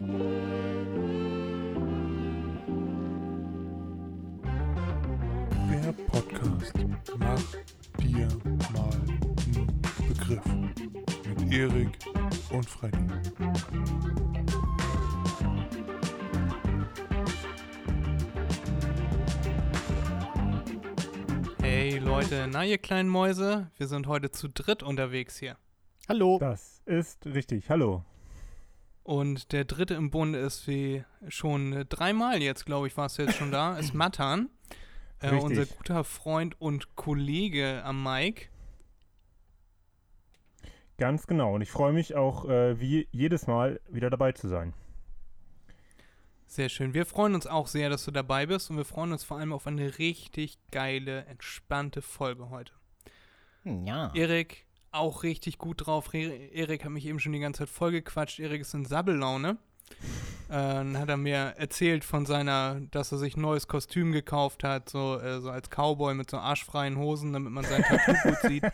Der Podcast Mach dir mal einen Begriff mit Erik und Freddy. Hey Leute, na ihr kleinen Mäuse, wir sind heute zu dritt unterwegs hier. Hallo. Das ist richtig. Hallo. Und der dritte im Bunde ist wie schon dreimal jetzt, glaube ich, warst du jetzt schon da, ist Matan. Äh, unser guter Freund und Kollege am Mike. Ganz genau. Und ich freue mich auch äh, wie jedes Mal wieder dabei zu sein. Sehr schön. Wir freuen uns auch sehr, dass du dabei bist und wir freuen uns vor allem auf eine richtig geile, entspannte Folge heute. Hm, Ja. Erik, auch richtig gut drauf. Erik hat mich eben schon die ganze Zeit vollgequatscht. Erik ist in Sabbellaune. Äh, dann hat er mir erzählt von seiner, dass er sich ein neues Kostüm gekauft hat, so, äh, so als Cowboy mit so arschfreien Hosen, damit man sein Tattoo gut sieht.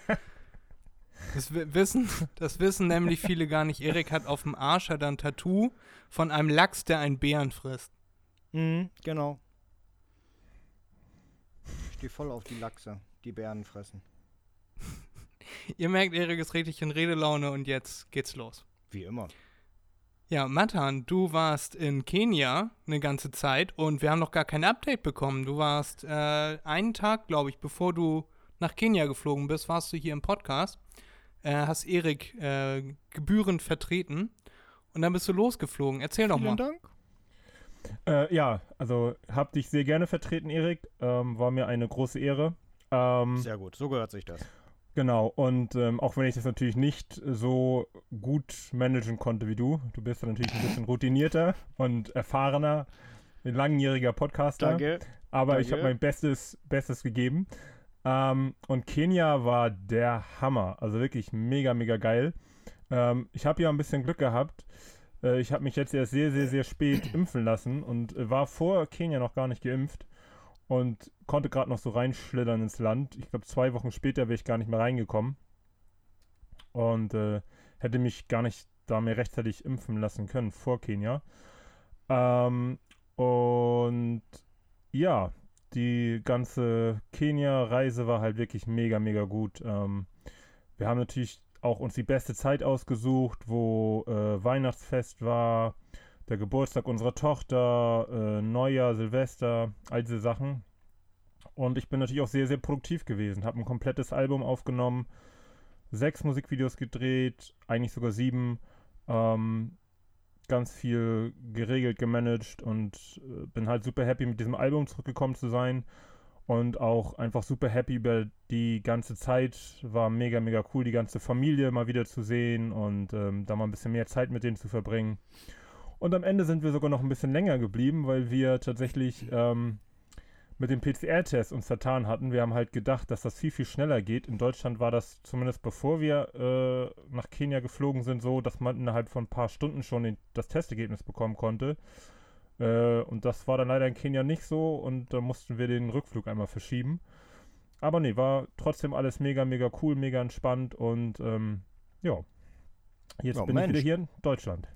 Das wi- wissen, das wissen nämlich viele gar nicht. Erik hat auf dem Arsch hat er ein Tattoo von einem Lachs, der einen Bären frisst. Mhm, genau. Ich stehe voll auf die Lachse, die Bären fressen. Ihr merkt, Erik ist richtig in Redelaune und jetzt geht's los. Wie immer. Ja, Matan, du warst in Kenia eine ganze Zeit und wir haben noch gar kein Update bekommen. Du warst äh, einen Tag, glaube ich, bevor du nach Kenia geflogen bist, warst du hier im Podcast, äh, hast Erik äh, gebührend vertreten und dann bist du losgeflogen. Erzähl doch mal. Vielen Dank. Äh, ja, also hab dich sehr gerne vertreten, Erik. Ähm, war mir eine große Ehre. Ähm, Sehr gut, so gehört sich das. Genau. Und ähm, auch wenn ich das natürlich nicht so gut managen konnte wie du, du bist ja natürlich ein bisschen routinierter und erfahrener, ein langjähriger Podcaster. Danke. Aber ich Danke. habe mein Bestes, Bestes gegeben. Ähm, und Kenia war der Hammer. Also wirklich mega, mega geil. Ähm, ich habe ja ein bisschen Glück gehabt. Äh, ich habe mich jetzt erst sehr, sehr, sehr spät impfen lassen und war vor Kenia noch gar nicht geimpft und konnte gerade noch so reinschlittern ins Land. Ich glaube, zwei Wochen später wäre ich gar nicht mehr reingekommen und äh, hätte mich gar nicht da mehr rechtzeitig impfen lassen können vor Kenia. Ähm, und ja, die ganze Kenia-Reise war halt wirklich mega, mega gut. Ähm, wir haben natürlich auch uns die beste Zeit ausgesucht, wo äh, Weihnachtsfest war, der Geburtstag unserer Tochter, äh, Neujahr, Silvester, all diese Sachen. Und ich bin natürlich auch sehr, sehr produktiv gewesen. Habe ein komplettes Album aufgenommen, sechs Musikvideos gedreht, eigentlich sogar sieben. Ähm, ganz viel geregelt, gemanagt und äh, bin halt super happy mit diesem Album zurückgekommen zu sein und auch einfach super happy über die ganze Zeit. War mega, mega cool, die ganze Familie mal wieder zu sehen und ähm, da mal ein bisschen mehr Zeit mit denen zu verbringen. Und am Ende sind wir sogar noch ein bisschen länger geblieben, weil wir tatsächlich ähm, mit dem PCR-Test uns vertan hatten. Wir haben halt gedacht, dass das viel, viel schneller geht. In Deutschland war das zumindest bevor wir äh, nach Kenia geflogen sind so, dass man innerhalb von ein paar Stunden schon den, das Testergebnis bekommen konnte. Äh, und das war dann leider in Kenia nicht so und da mussten wir den Rückflug einmal verschieben. Aber nee, war trotzdem alles mega, mega cool, mega entspannt und ähm, ja. Jetzt Ja, bin Mensch. ich wieder hier in Deutschland.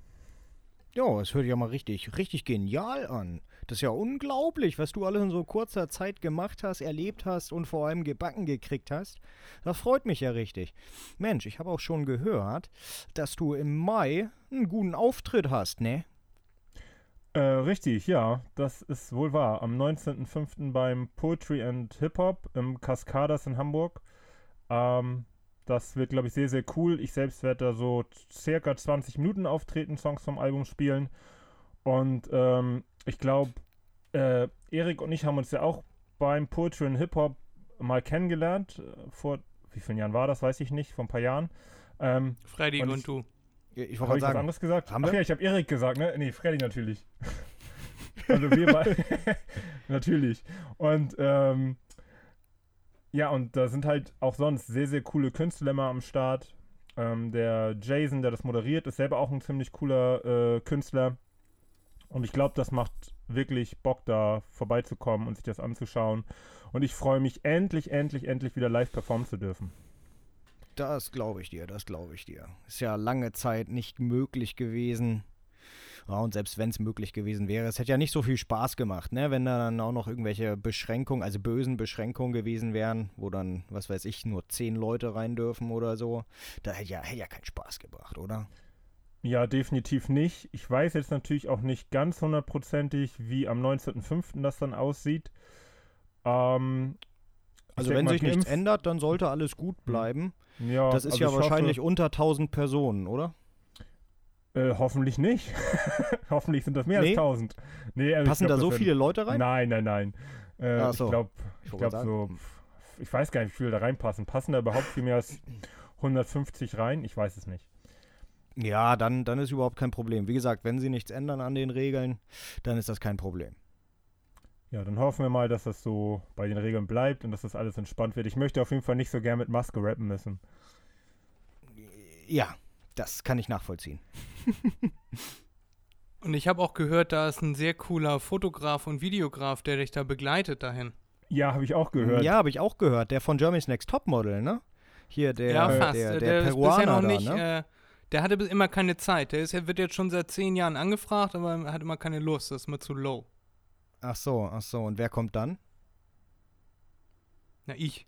Ja, es hört ja mal richtig, richtig genial an. Das ist ja unglaublich, was du alles in so kurzer Zeit gemacht hast, erlebt hast und vor allem gebacken gekriegt hast. Das freut mich ja richtig. Mensch, ich habe auch schon gehört, dass du im Mai einen guten Auftritt hast, ne? Äh, richtig, ja, das ist wohl wahr. Am 19.05. beim Poetry and Hip Hop im Cascadas in Hamburg. Ähm, das wird, glaube ich, sehr, sehr cool. Ich selbst werde da so circa 20 Minuten auftreten, Songs vom Album spielen. Und ähm, ich glaube, äh, Erik und ich haben uns ja auch beim Poetry and Hip Hop mal kennengelernt. Äh, Vor wie vielen Jahren war das, weiß ich nicht, vor ein paar Jahren. Ähm, Freddy Und und, ich- du. Ich habe wollte ich was sagen, anderes gesagt? Haben Ach wir? ja, ich habe Erik gesagt, ne? Nee, Freddy natürlich. also wir beide. natürlich. Und ähm, ja, und da sind halt auch sonst sehr, sehr coole Künstler immer am Start. Ähm, der Jason, der das moderiert, ist selber auch ein ziemlich cooler äh, Künstler. Und ich glaube, das macht wirklich Bock, da vorbeizukommen und sich das anzuschauen. Und ich freue mich endlich, endlich, endlich wieder live performen zu dürfen. Das glaube ich dir, das glaube ich dir. Ist ja lange Zeit nicht möglich gewesen. Ja, und selbst wenn es möglich gewesen wäre, es hätte ja nicht so viel Spaß gemacht, ne? Wenn da dann auch noch irgendwelche Beschränkungen, also bösen Beschränkungen gewesen wären, wo dann, was weiß ich, nur zehn Leute rein dürfen oder so. Da hätte ja, hätte ja keinen Spaß gebracht, oder? Ja, definitiv nicht. Ich weiß jetzt natürlich auch nicht ganz hundertprozentig, wie am 19.05. das dann aussieht. Ähm, Also wenn mal, sich nichts ändert, dann sollte alles gut bleiben. ja, Das ist also ja ich hoffe- wahrscheinlich unter 1000 Personen, oder? Äh, hoffentlich nicht. hoffentlich sind das mehr Nee? als 1000. Nee, also Passen glaub, da so viele Leute rein? Nein, nein, nein. Äh, Ach Ich so. glaube, Ich ich glaub so, ich weiß gar nicht, wie viele da reinpassen. Passen da überhaupt viel mehr als 150 rein? Ich weiß es nicht. Ja, dann, dann ist überhaupt kein Problem. Wie gesagt, wenn sie nichts ändern an den Regeln, dann ist das kein Problem. Ja, dann hoffen wir mal, dass das so bei den Regeln bleibt und dass das alles entspannt wird. Ich möchte auf jeden Fall nicht so gern mit Maske rappen müssen. Ja, das kann ich nachvollziehen. Und ich habe auch gehört, da ist ein sehr cooler Fotograf und Videograf, der dich da begleitet dahin. Ja, habe ich auch gehört. Ja, habe ich auch gehört. Der von Germany's Next Topmodel, ne? Hier der, ja, fast. der, der, ist Peruaner bisher noch da, nicht, ne? äh, der hatte bis immer keine Zeit. Der ist, er wird jetzt schon seit zehn Jahren angefragt, aber er hat immer keine Lust. Das ist immer zu low. Ach so, ach so. Und wer kommt dann? Na, ich.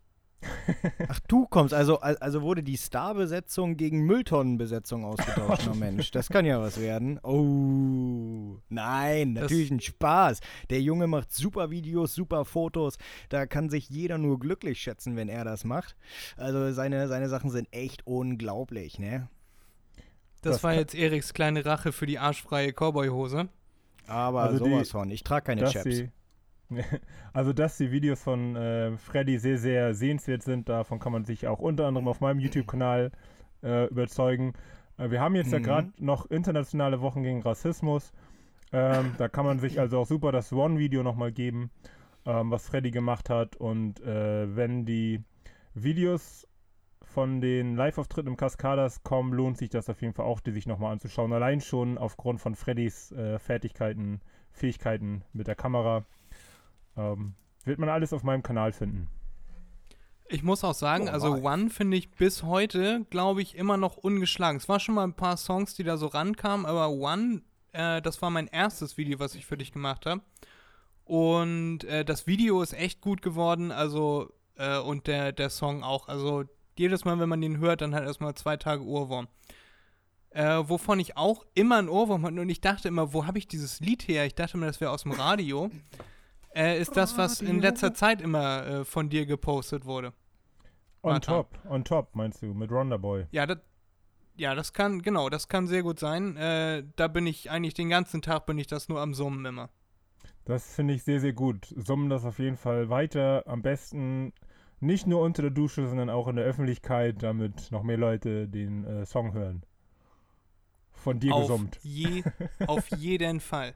Ach, du kommst. Also, al- also wurde die Starbesetzung gegen Mülltonnenbesetzung ausgetauscht. Na Mensch, das kann ja was werden. Oh, nein, Das- natürlich ein Spaß. Der Junge macht super Videos, super Fotos. Da kann sich jeder nur glücklich schätzen, wenn er das macht. Also seine, seine Sachen sind echt unglaublich, ne? Das, Das war jetzt Eriks kleine Rache für die arschfreie Cowboy-Hose. Aber Also die- sowas von. Ich trage keine Chaps. die, also, dass die Videos von äh, Freddy sehr, sehr sehenswert sind, davon kann man sich auch unter anderem auf meinem YouTube-Kanal äh, überzeugen. Äh, wir haben jetzt ja Mhm. gerade noch internationale Wochen gegen Rassismus. Ähm, da kann man sich also auch super das One-Video nochmal geben, ähm, was Freddy gemacht hat. Und äh, wenn die Videos von den Live-Auftritten im Cascadas kommen, lohnt sich das auf jeden Fall auch, die sich nochmal anzuschauen. Allein schon aufgrund von Freddys äh, Fertigkeiten, Fähigkeiten mit der Kamera. Ähm, wird man alles auf meinem Kanal finden. Ich muss auch sagen, Oh, also. One finde ich bis heute, glaube ich, immer noch ungeschlagen. Es war schon mal ein paar Songs, die da so rankamen, aber One, äh, das war mein erstes Video, was ich für dich gemacht habe. Und äh, das Video ist echt gut geworden, also äh, und der, der Song auch. Also jedes Mal, wenn man den hört, dann hat erstmal zwei Tage Ohrwurm. Äh, wovon ich auch immer einen Ohrwurm hatte und ich dachte immer, wo habe ich dieses Lied her? Ich dachte immer, das wäre aus dem Radio. Äh, ist das, was in letzter Zeit immer äh, von dir gepostet wurde. On Warte. top, on top, meinst du, mit Ronda Boy. Ja, das, ja, das kann, genau, das kann sehr gut sein. Äh, da bin ich eigentlich den ganzen Tag, bin ich das nur am Summen immer. Das finde ich sehr, sehr gut. Summen das auf jeden Fall weiter. Am besten nicht nur unter der Dusche, sondern auch in der Öffentlichkeit, damit noch mehr Leute den äh, Song hören. Von dir auf, gesummt. je, auf jeden Fall.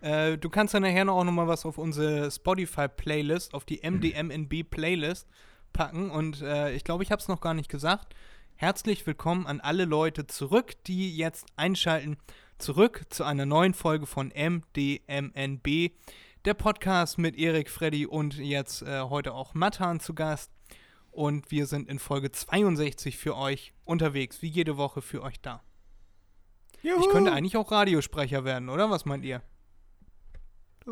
Äh, du kannst dann nachher noch auch noch mal was auf unsere Spotify-Playlist, auf die MDMNB-Playlist packen. Und äh, ich glaube, ich habe es noch gar nicht gesagt. Herzlich willkommen an alle Leute zurück, die jetzt einschalten. Zurück zu einer neuen Folge von MDMNB. Der Podcast mit Erik, Freddy und jetzt äh, heute auch Matan zu Gast. Und wir sind in Folge 62 für euch unterwegs, wie jede Woche für euch da. Ich könnte eigentlich auch Radiosprecher werden, oder? Was meint ihr?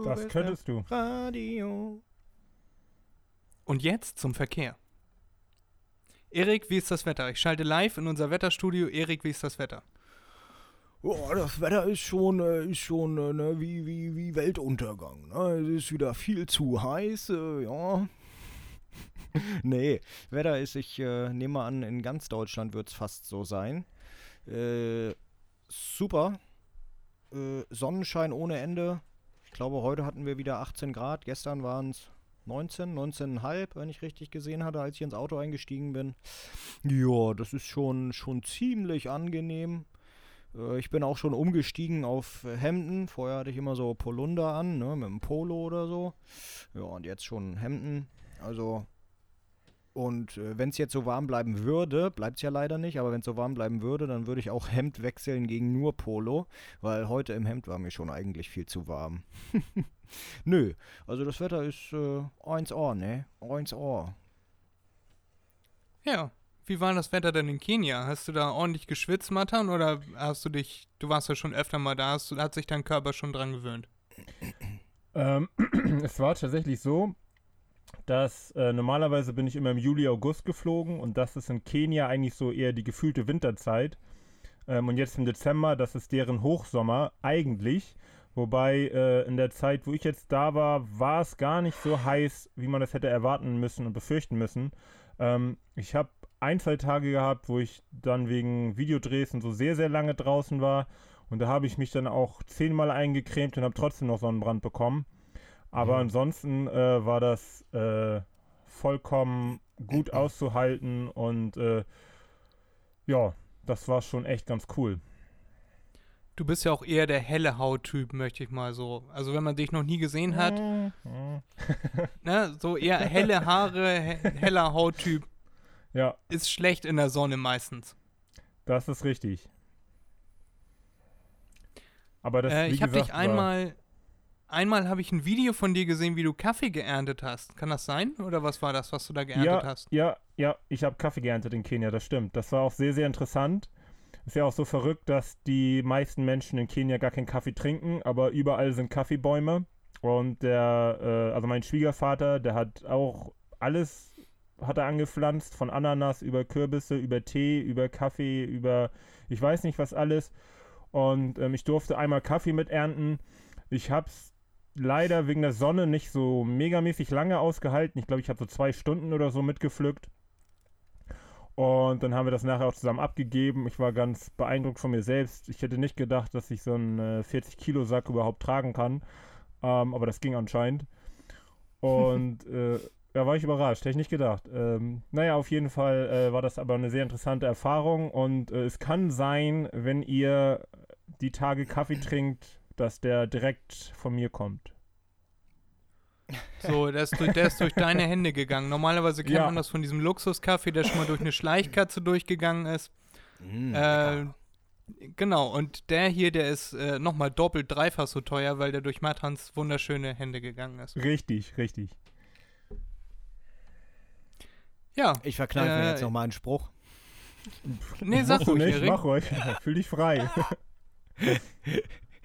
Das könntest du. Radio. Und jetzt zum Verkehr. Erik, wie ist das Wetter? Ich schalte live in unser Wetterstudio. Erik, wie ist das Wetter? Oh, das Wetter ist schon, äh, ist schon äh, ne, wie, wie, wie Weltuntergang. Ne? Es ist wieder viel zu heiß, äh, ja. nee, Wetter ist, ich äh, nehme mal an, in ganz Deutschland wird es fast so sein. Äh, super. Äh, Sonnenschein ohne Ende. Ich glaube, heute hatten wir wieder 18 Grad. Gestern waren es 19, 19,5, wenn ich richtig gesehen hatte, als ich ins Auto eingestiegen bin. Ja, das ist schon, schon ziemlich angenehm. Äh, Ich bin auch schon umgestiegen auf Hemden. Vorher hatte ich immer so Polunder an, ne, mit einem Polo oder so. Ja, und jetzt schon Hemden. Also, und äh, wenn es jetzt so warm bleiben würde, bleibt es ja leider nicht, aber wenn es so warm bleiben würde, dann würde ich auch Hemd wechseln gegen nur Polo, weil heute im Hemd war mir schon eigentlich viel zu warm. Nö, also das Wetter ist äh, 1 Ohr, ne? 1 Ohr. Ja, wie war das Wetter denn in Kenia? Hast du da ordentlich geschwitzt, Matan, oder hast du dich, du warst ja schon öfter mal da, hast, du- hat sich dein Körper schon dran gewöhnt? Ähm, es war tatsächlich so, dass äh, normalerweise bin ich immer im Juli, August geflogen und das ist in Kenia eigentlich so eher die gefühlte Winterzeit. Ähm, und jetzt im Dezember, das ist deren Hochsommer eigentlich. Wobei äh, in der Zeit, wo ich jetzt da war, war es gar nicht so heiß, wie man das hätte erwarten müssen und befürchten müssen. Ähm, ich habe ein, zwei Tage gehabt, wo ich dann wegen Videodrehs und so sehr, sehr lange draußen war. Und da habe ich mich dann auch zehnmal eingecremt und habe trotzdem noch Sonnenbrand bekommen. Aber Mhm. ansonsten äh, war das äh, vollkommen gut auszuhalten und äh, ja, das war schon echt ganz cool. Du bist ja auch eher der helle Hauttyp, möchte ich mal so. Also wenn man dich noch nie gesehen hat, Mhm. ne, so eher helle Haare, he heller Hauttyp, Ja, ist schlecht in der Sonne meistens. das ist richtig. Aber das, Äh, ich habe dich einmal, einmal habe ich ein Video von dir gesehen, wie du Kaffee geerntet hast. Kann das sein? Oder was war das, was du da geerntet ja, hast? Ja, ja, ich habe Kaffee geerntet in Kenia, das stimmt. Das war auch sehr, sehr interessant. Ist ja auch so verrückt, dass die meisten Menschen in Kenia gar keinen Kaffee trinken, aber überall sind Kaffeebäume. Und der, äh, also mein Schwiegervater, der hat auch alles hat er angepflanzt, von Ananas über Kürbisse, über Tee, über Kaffee, über ich weiß nicht was alles. Und ähm, ich durfte einmal Kaffee miternten. Ich habe es leider wegen der Sonne nicht so megamäßig lange ausgehalten. Ich glaube, ich habe so zwei Stunden oder so mitgepflückt. Und dann haben wir das nachher auch zusammen abgegeben. Ich war ganz beeindruckt von mir selbst. Ich hätte nicht gedacht, dass ich so einen äh, 40-Kilo-Sack überhaupt tragen kann. Ähm, aber das ging anscheinend. Und äh, da war ich überrascht, hätte ich nicht gedacht. Ähm, naja, auf jeden Fall äh, war das aber eine sehr interessante Erfahrung. Und äh, es kann sein, wenn ihr die Tage Kaffee trinkt, dass der direkt von mir kommt. So, der ist, durch, der ist durch deine Hände gegangen. Normalerweise kennt Ja. man das von diesem Luxuskaffee, der schon mal durch eine Schleichkatze durchgegangen ist. Mm, Äh, genau, und der hier, der ist äh, nochmal doppelt, dreifach so teuer, weil der durch Matans wunderschöne Hände gegangen ist. Richtig, richtig. Ja, ich verkneife mir äh, jetzt nochmal einen Spruch. nee, sag ruhig, nicht, Erik. mach ruhig. Fühl dich frei.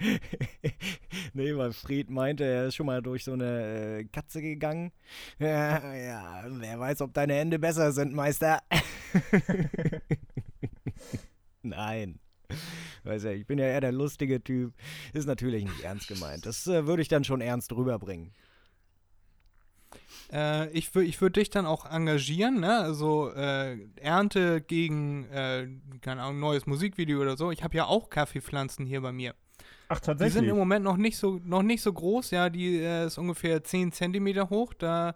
nee, weil Fried meinte, er ist schon mal durch so eine äh, Katze gegangen. Ja, ja, wer weiß, ob deine Hände besser sind, Meister. Nein. Weiß ja, ich bin ja eher der lustige Typ. Ist natürlich nicht ernst gemeint. Das äh, würde ich dann schon ernst rüberbringen. Äh, ich wür- ich würde dich dann auch engagieren, ne? Also äh, Ernte gegen, äh, keine Ahnung, neues Musikvideo oder so. Ich habe ja auch Kaffeepflanzen hier bei mir. Ach, Die sind tatsächlich. im Moment noch nicht so, noch nicht so groß, ja, die äh, ist ungefähr 10 Zentimeter hoch. Da,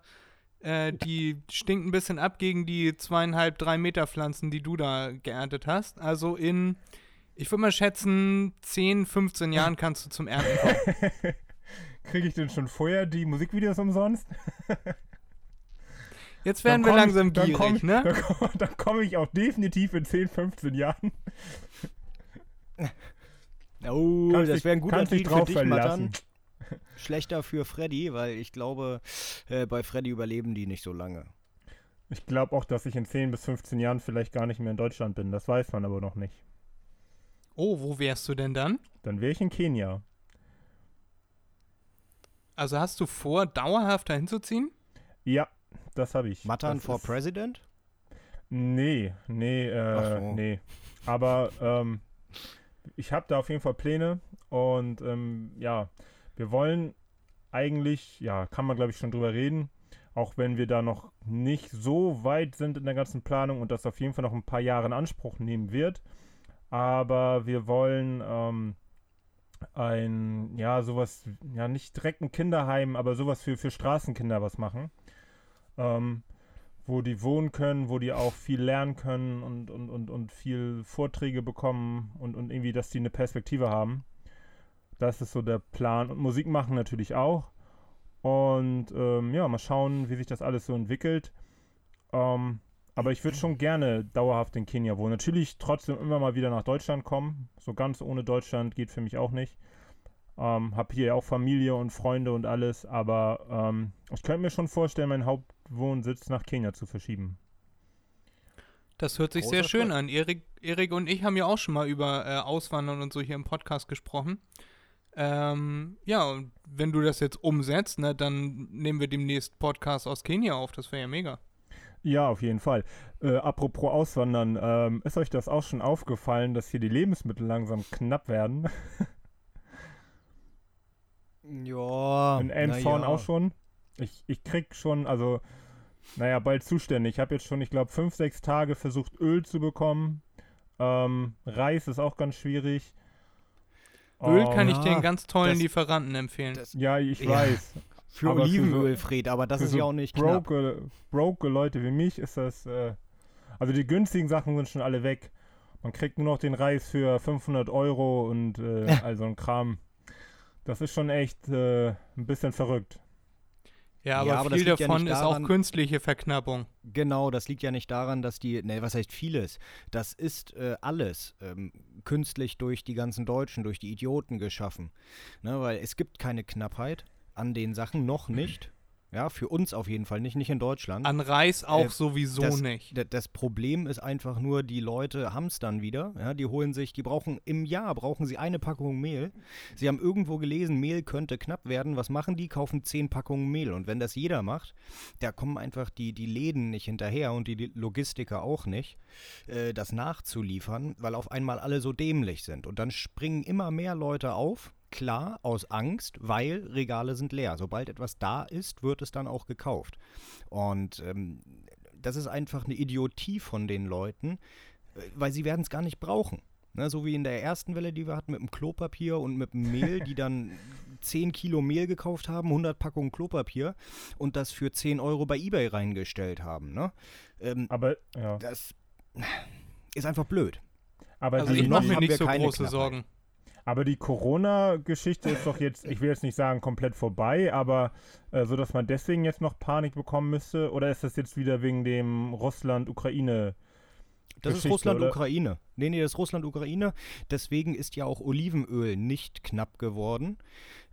äh, die stinkt ein bisschen ab gegen die zweieinhalb, drei Meter Pflanzen, die du da geerntet hast. Also in, ich würde mal schätzen, 10, 15 Jahren kannst du zum Ernten kommen. Kriege ich denn schon vorher die Musikvideos umsonst? Jetzt Dann werden wir komm langsam ich, dann komm gierig, ne? Dann komme dann komm ich auch definitiv in 10, 15 Jahren. Oh, Kannst das wäre ein guter dich Deal für drauf dich, verlassen. Matan. Schlechter für Freddy, weil ich glaube, äh, bei Freddy überleben die nicht so lange. Ich glaube auch, dass ich in 10 bis 15 Jahren vielleicht gar nicht mehr in Deutschland bin. Das weiß man aber noch nicht. Oh, wo wärst du denn dann? Dann wäre ich in Kenia. Also hast du vor, dauerhaft dahin zu ziehen? Ja, das habe ich. Matan das for President? Nee, nee, äh, so. nee. Aber ähm, ich habe da auf jeden Fall Pläne und ähm, ja, wir wollen eigentlich, ja, kann man glaube ich schon drüber reden, auch wenn wir da noch nicht so weit sind in der ganzen Planung und das auf jeden Fall noch ein paar Jahre in Anspruch nehmen wird. Aber wir wollen ähm, ein, ja, sowas, ja, nicht direkt ein Kinderheim, aber sowas für, für Straßenkinder was machen. Ähm, wo die wohnen können, wo die auch viel lernen können und, und, und, und viel Vorträge bekommen und, und irgendwie, dass die eine Perspektive haben. Das ist so der Plan. Und Musik machen natürlich auch. Und ähm, ja, mal schauen, wie sich das alles so entwickelt. Ähm, aber ich würde schon gerne dauerhaft in Kenia wohnen. Natürlich trotzdem immer mal wieder nach Deutschland kommen. So ganz ohne Deutschland geht für mich auch nicht. Ähm, hab hier auch Familie und Freunde und alles, aber ähm, ich könnte mir schon vorstellen, meinen Hauptwohnsitz nach Kenia zu verschieben. Das hört sich Großer sehr schön Schritt. an. Erik, Erik und ich haben ja auch schon mal über äh, Auswandern und so hier im Podcast gesprochen. Ähm, ja, und wenn du das jetzt umsetzt, ne, dann nehmen wir demnächst Podcast aus Kenia auf. Das wäre ja mega. Ja, auf jeden Fall. Äh, apropos Auswandern, ähm, ist euch das auch schon aufgefallen, dass hier die Lebensmittel langsam knapp werden? Ja. In Elmshorn ja. auch schon? Ich, ich krieg schon, also, naja, bald Zustände. Ich habe jetzt schon, ich glaube, fünf, sechs Tage versucht, Öl zu bekommen. Ähm, Reis ist auch ganz schwierig. Öl kann Ähm, ich dir einen ganz tollen das- Lieferanten empfehlen. das- Ja, ich Ja. weiß. Für aber für so- Olivenöl, Fred, aber das ist so ja auch nicht knapp. broke, broke Leute wie mich ist das, äh, also die günstigen Sachen sind schon alle weg. Man kriegt nur noch den Reis für 500 Euro und äh, Ja. all so ein Kram. Das ist schon echt äh, ein bisschen verrückt. Ja, aber, Ja, aber viel liegt ja davon nicht ist daran- auch künstliche Verknappung. Genau, das liegt ja nicht daran, dass die, ne, was heißt vieles? Das ist äh, alles ähm, künstlich durch die ganzen Deutschen, durch die Idioten geschaffen. Ne, weil es gibt keine Knappheit an den Sachen, noch nicht. Ja, für uns auf jeden Fall nicht, nicht in Deutschland. An Reis auch Äh, sowieso das- nicht. Das Problem ist einfach nur, die Leute hamstern wieder. Ja, die holen sich, die brauchen im Jahr brauchen sie eine Packung Mehl. Sie haben irgendwo gelesen, Mehl könnte knapp werden. Was machen die? Kaufen zehn Packungen Mehl. Und wenn das jeder macht, da kommen einfach die, die Läden nicht hinterher und die Logistiker auch nicht, äh, das nachzuliefern, weil auf einmal alle so dämlich sind. Und dann springen immer mehr Leute auf. Klar, aus Angst, weil Regale sind leer. Sobald etwas da ist, wird es dann auch gekauft. Und ähm, das ist einfach eine Idiotie von den Leuten, äh, weil sie werden es gar nicht brauchen. Ne, so wie in der ersten Welle, die wir hatten mit dem Klopapier und mit dem Mehl, die dann 10 Kilo Mehl gekauft haben, 100 Packungen Klopapier und das für 10 Euro bei Ebay reingestellt haben. Ne? Ähm, Aber, ja. das ist einfach blöd. Aber, Also die ich noch mache mir nicht so keine große Knappheit. Sorgen. Aber die Corona-Geschichte ist doch jetzt, ich will jetzt nicht sagen komplett vorbei, aber äh, so, dass man deswegen jetzt noch Panik bekommen müsste? Oder ist das jetzt wieder wegen dem Russland-Ukraine? Das Geschichte, ist? Russland-Ukraine. Nee, nee, das ist Russland-Ukraine. Deswegen ist ja auch Olivenöl nicht knapp geworden.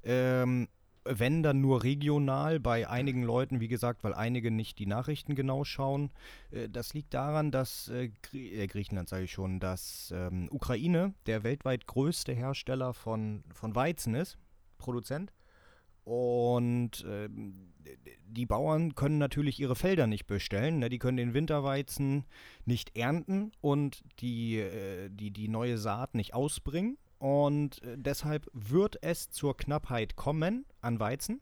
Ähm, wenn dann nur regional bei einigen Leuten, wie gesagt, weil einige nicht die Nachrichten genau schauen. Äh, das liegt daran, dass äh, Grie äh, Griechenland, sage ich schon, dass ähm, Ukraine der weltweit größte Hersteller von, von Weizen ist, Produzent. Und ähm, die Bauern können natürlich ihre Felder nicht bestellen. Ne? Die können den Winterweizen nicht ernten und die, äh, die, die neue Saat nicht ausbringen. Und äh, deshalb wird es zur Knappheit kommen an Weizen.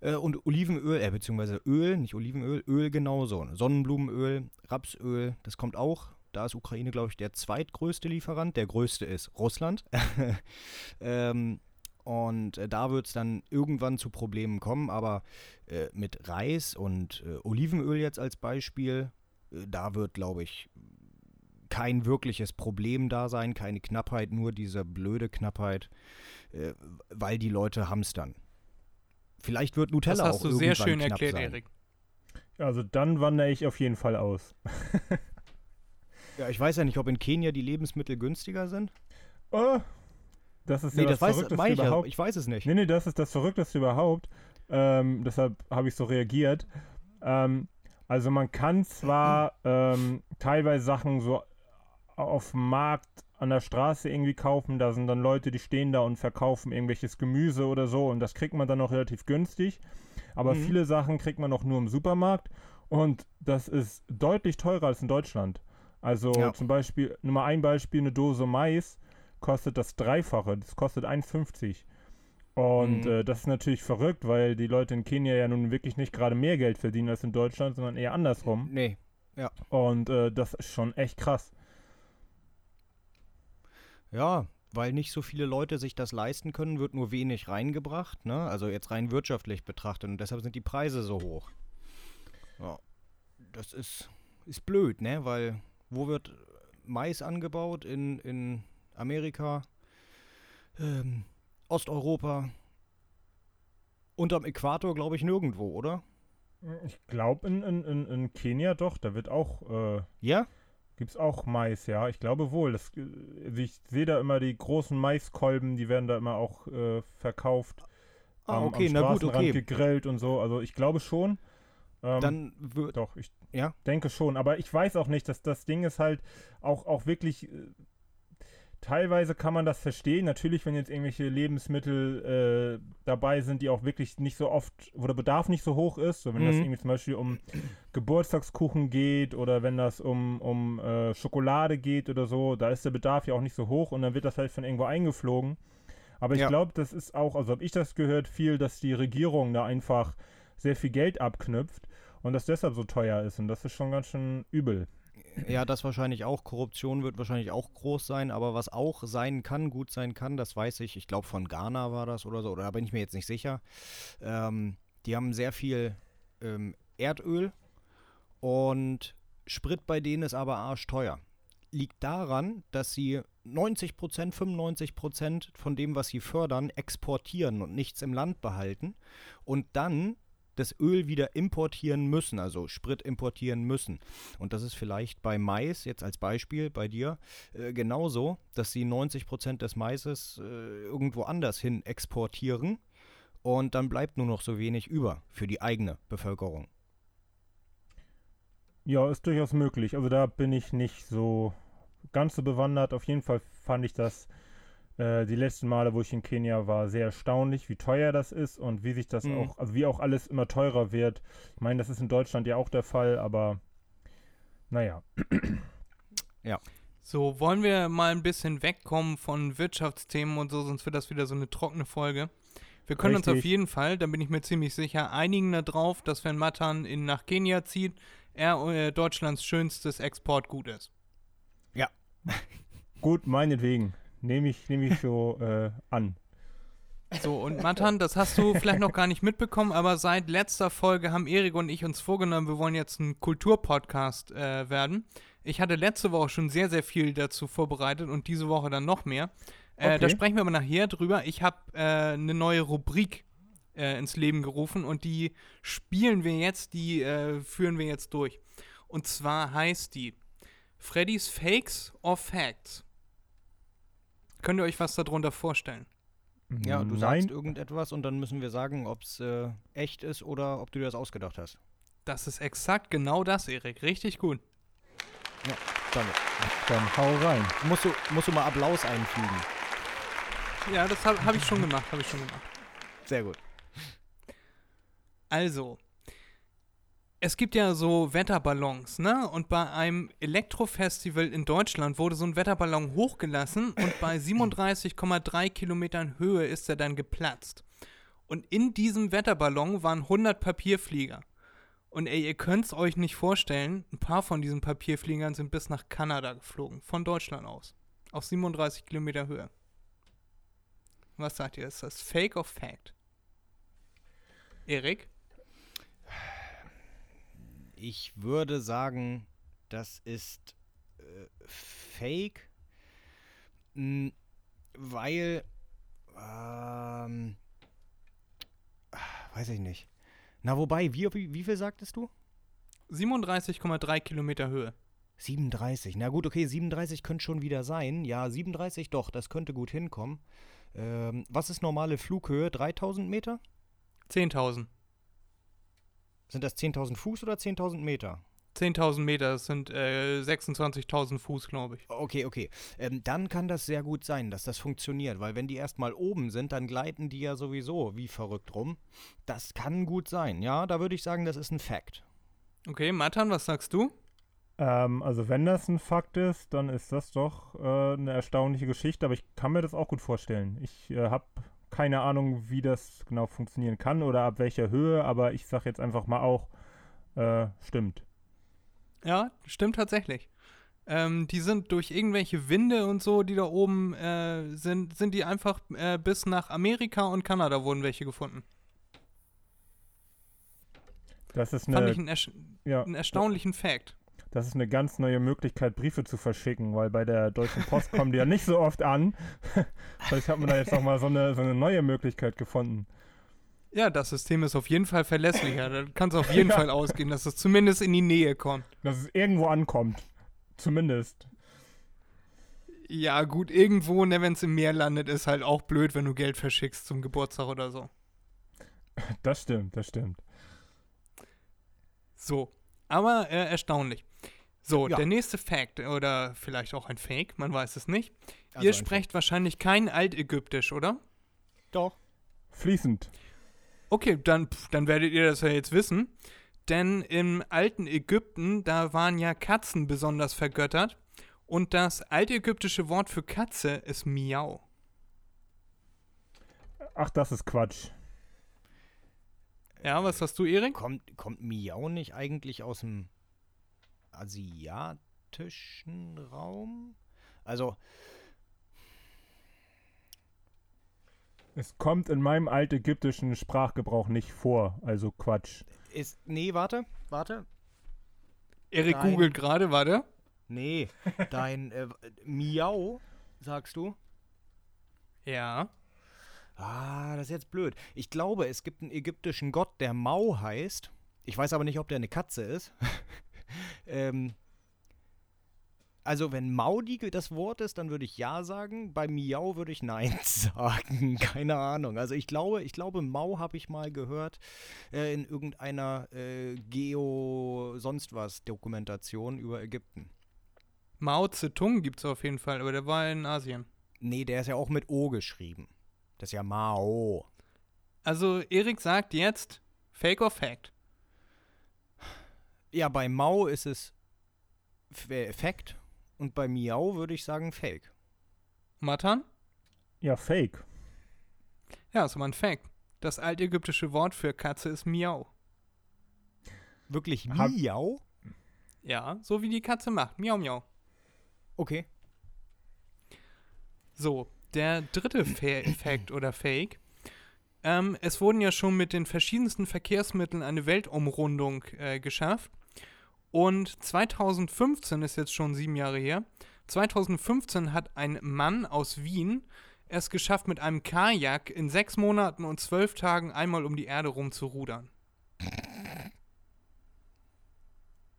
Äh, und Olivenöl, äh, beziehungsweise Öl, nicht Olivenöl, Öl genauso. Sonnenblumenöl, Rapsöl, das kommt auch. Da ist Ukraine, glaube ich, der zweitgrößte Lieferant. Der größte ist Russland. ähm, und äh, da wird es dann irgendwann zu Problemen kommen. Aber äh, mit Reis und äh, Olivenöl jetzt als Beispiel, da wird, glaube ich, kein wirkliches Problem da sein, keine Knappheit, nur diese blöde Knappheit, äh, weil die Leute hamstern. Vielleicht wird Das Nutella hast auch du sehr irgendwann schön knapp erklärt, sein. Erik. Also dann wandere ich auf jeden Fall aus. Ja, ich weiß ja nicht, ob in Kenia die Lebensmittel günstiger sind. Oh, das ist Nee, ja das das, weiß Verrückteste ich ja. überhaupt. Ich weiß es nicht. Nee, nee, das ist das Verrückteste überhaupt. Ähm, deshalb habe ich so reagiert. Ähm, also man kann zwar ähm, teilweise Sachen so auf dem Markt an der Straße irgendwie kaufen, da sind dann Leute, die stehen da und verkaufen irgendwelches Gemüse oder so und das kriegt man dann noch relativ günstig. Aber Mhm. viele Sachen kriegt man auch nur im Supermarkt und das ist deutlich teurer als in Deutschland. Also Ja. zum Beispiel, nur mal ein Beispiel, eine Dose Mais kostet das Dreifache, das kostet 1,50. Und Mhm. äh, das ist natürlich verrückt, weil die Leute in Kenia ja nun wirklich nicht gerade mehr Geld verdienen als in Deutschland, sondern eher andersrum. Nee. Und äh, das ist schon echt krass. Ja, weil nicht so viele Leute sich das leisten können, wird nur wenig reingebracht, ne? Also jetzt rein wirtschaftlich betrachtet und deshalb sind die Preise so hoch. Ja. Das ist, ist blöd, ne? Weil wo wird Mais angebaut? In, in Amerika, ähm, Osteuropa, unterm Äquator, glaube ich, nirgendwo, oder? Ich glaube in, in, in, Kenia doch, da wird auch, äh, Ja? Gibt es auch Mais, ja. Ich glaube wohl. Das, äh, also ich sehe da immer die großen Maiskolben, die werden da immer auch äh, verkauft. Ah, am, okay, am na gut, Straßenrand okay. gegrillt und so. Also ich glaube schon. Ähm, Dann wird. Doch, ich Ja? denke schon. Aber ich weiß auch nicht, dass das Ding ist halt auch, auch wirklich. Teilweise kann man das verstehen. Natürlich, wenn jetzt irgendwelche Lebensmittel äh, dabei sind, die auch wirklich nicht so oft, wo der Bedarf nicht so hoch ist. So, wenn das Mhm. irgendwie zum Beispiel um Geburtstagskuchen geht oder wenn das um, um äh, Schokolade geht oder so, da ist der Bedarf ja auch nicht so hoch und dann wird das halt von irgendwo eingeflogen. Aber ich Ja. glaube, das ist auch, also habe ich das gehört, viel, dass die Regierung da einfach sehr viel Geld abknüpft und das deshalb so teuer ist. Und das ist schon ganz schön übel. Ja, das wahrscheinlich auch. Korruption wird wahrscheinlich auch groß sein, aber was auch sein kann, gut sein kann, das weiß ich. Ich glaube, von Ghana war das oder so, oder da bin ich mir jetzt nicht sicher. Ähm, die haben sehr viel ähm, Erdöl und Sprit bei denen ist aber arschteuer. Liegt daran, dass sie 90 Prozent, 95 Prozent von dem, was sie fördern, exportieren und nichts im Land behalten und dann das Öl wieder importieren müssen, also Sprit importieren müssen. Und das ist vielleicht bei Mais, jetzt als Beispiel bei dir, äh, genauso, dass sie 90 Prozent des Maises äh, irgendwo anders hin exportieren und dann bleibt nur noch so wenig über für die eigene Bevölkerung. Ja, ist durchaus möglich. Also da bin ich nicht so ganz so bewandert. Auf jeden Fall fand ich das äh, die letzten Male, wo ich in Kenia war, sehr erstaunlich, wie teuer das ist und wie sich das Mhm. auch, also wie auch alles immer teurer wird. Ich meine, das ist in Deutschland ja auch der Fall, aber naja. So, wollen wir mal ein bisschen wegkommen von Wirtschaftsthemen und so, sonst wird das wieder so eine trockene Folge. Wir können uns auf Richtig. jeden Fall, da bin ich mir ziemlich sicher, einigen darauf, dass wenn Matan in, nach Kenia zieht, er äh, Deutschlands schönstes Exportgut ist. Gut, meinetwegen. Nehme ich, nehme ich so äh, an. So, und Matan, das hast du vielleicht noch gar nicht mitbekommen, aber seit letzter Folge haben Erik und ich uns vorgenommen, wir wollen jetzt ein Kulturpodcast äh, werden. Ich hatte letzte Woche schon sehr, sehr viel dazu vorbereitet und diese Woche dann noch mehr. Äh, Da Okay. sprechen wir aber nachher drüber. Ich habe äh, eine neue Rubrik äh, ins Leben gerufen und die spielen wir jetzt, die äh, führen wir jetzt durch. Und zwar heißt die Freddy's Fakes or Facts. Könnt ihr euch was darunter vorstellen? Ja, du Nein. sagst irgendetwas und dann müssen wir sagen, ob es äh, echt ist oder ob du dir das ausgedacht hast. Das ist exakt genau das, Erik. Richtig gut. Danke. Dann hau rein. Musst du, musst du mal Applaus einfügen. Ja, das habe hab ich schon gemacht, habe ich schon gemacht. Sehr gut. Also, es gibt ja so Wetterballons, ne? Und bei einem Elektrofestival in Deutschland wurde so ein Wetterballon hochgelassen und bei 37,3 Kilometern Höhe ist er dann geplatzt. Und in diesem Wetterballon waren 100 Papierflieger. Und ey, ihr könnt es euch nicht vorstellen, ein paar von diesen Papierfliegern sind bis nach Kanada geflogen, von Deutschland aus. Auf 37 Kilometer Höhe. Was sagt ihr? Ist das Fake or Fact? Erik? Ich würde sagen, das ist äh, fake, m, weil, ähm, ah, weiß ich nicht. Na, wobei, wie, wie, wie viel sagtest du? 37,3 Kilometer Höhe. 37. Na gut, okay, 37 könnte schon wieder sein. Ja, 37 doch, das könnte gut hinkommen. Ähm, was ist normale Flughöhe? 3000 Meter? 10.000. Sind das 10.000 Fuß oder 10.000 Meter? 10.000 Meter, das sind äh, 26.000 Fuß, glaube ich. Okay, okay. Ähm, dann kann das sehr gut sein, dass das funktioniert, weil wenn die erstmal oben sind, dann gleiten die ja sowieso wie verrückt rum. Das kann gut sein, ja, da würde ich sagen, das ist ein Fact. Okay, Matan, was sagst du? Ähm, also wenn das ein Fakt ist, dann ist das doch äh, eine erstaunliche Geschichte, aber ich kann mir das auch gut vorstellen. Ich äh, habe keine Ahnung, wie das genau funktionieren kann oder ab welcher Höhe, aber ich sage jetzt einfach mal auch, äh, stimmt. Ja, stimmt tatsächlich. Ähm, die sind durch irgendwelche Winde und so, die da oben äh, sind, sind die einfach äh, bis nach Amerika und Kanada wurden welche gefunden. Das ist Fand eine, ich einen, ersch ja, einen erstaunlichen Fact. Das ist eine ganz neue Möglichkeit, Briefe zu verschicken, weil bei der Deutschen Post kommen die ja nicht so oft an. Vielleicht hat man da jetzt noch mal so eine, so eine neue Möglichkeit gefunden. Ja, das System ist auf jeden Fall verlässlicher. Da kann es auf jeden Ja. Fall ausgehen, dass es zumindest in die Nähe kommt. Dass es irgendwo ankommt. Zumindest. Ja, gut, irgendwo, ne, wenn es im Meer landet, ist halt auch blöd, wenn du Geld verschickst zum Geburtstag oder so. Das stimmt, das stimmt. So, aber äh, erstaunlich. So, Ja. der nächste Fact oder vielleicht auch ein Fake, man weiß es nicht. Also Ihr sprecht wahrscheinlich kein Altägyptisch, oder? Doch. Fließend. Okay, dann, dann werdet ihr das ja jetzt wissen. Denn im alten Ägypten, da waren ja Katzen besonders vergöttert. Und das altägyptische Wort für Katze ist Miau. Ach, das ist Quatsch. Ja, was hast du, Erik? Kommt, kommt Miau nicht eigentlich aus dem asiatischen Raum? Also, Es kommt in meinem altägyptischen Sprachgebrauch nicht vor, also Quatsch. ist. Nee, warte, warte. Erik googelt gerade, warte. Nee, dein äh, Miau, sagst du? Ja. Ah, das ist jetzt blöd. Ich glaube, es gibt einen ägyptischen Gott, der Mau heißt. Ich weiß aber nicht, ob der eine Katze ist. Ähm, also, wenn Mau die, das Wort ist, dann würde ich Ja sagen. Bei Miau würde ich Nein sagen. Keine Ahnung. Also, ich glaube, ich glaube, Mau habe ich mal gehört äh, in irgendeiner äh, Geo-sonst-was-Dokumentation über Ägypten. Mao Zedong gibt es auf jeden Fall, aber der war in Asien. Nee, der ist ja auch mit O geschrieben. Das ist ja Mao. Also, Erik sagt jetzt Fake or Fact. Ja, bei Mau ist es F äh, Fact und bei Miau würde ich sagen Fake. Matan? Ja, Fake. Ja, ist aber ein Fact. Das altägyptische Wort für Katze ist Miau. Wirklich Miau? Ja, so wie die Katze macht. Miau, miau. Okay. So, der dritte Fa Fact oder Fake. Ähm, es wurden ja schon mit den verschiedensten Verkehrsmitteln eine Weltumrundung äh, geschafft. Und 2015 ist jetzt schon sieben Jahre her. 2015 hat ein Mann aus Wien es geschafft, mit einem Kajak in sechs Monaten und zwölf Tagen einmal um die Erde rumzurudern.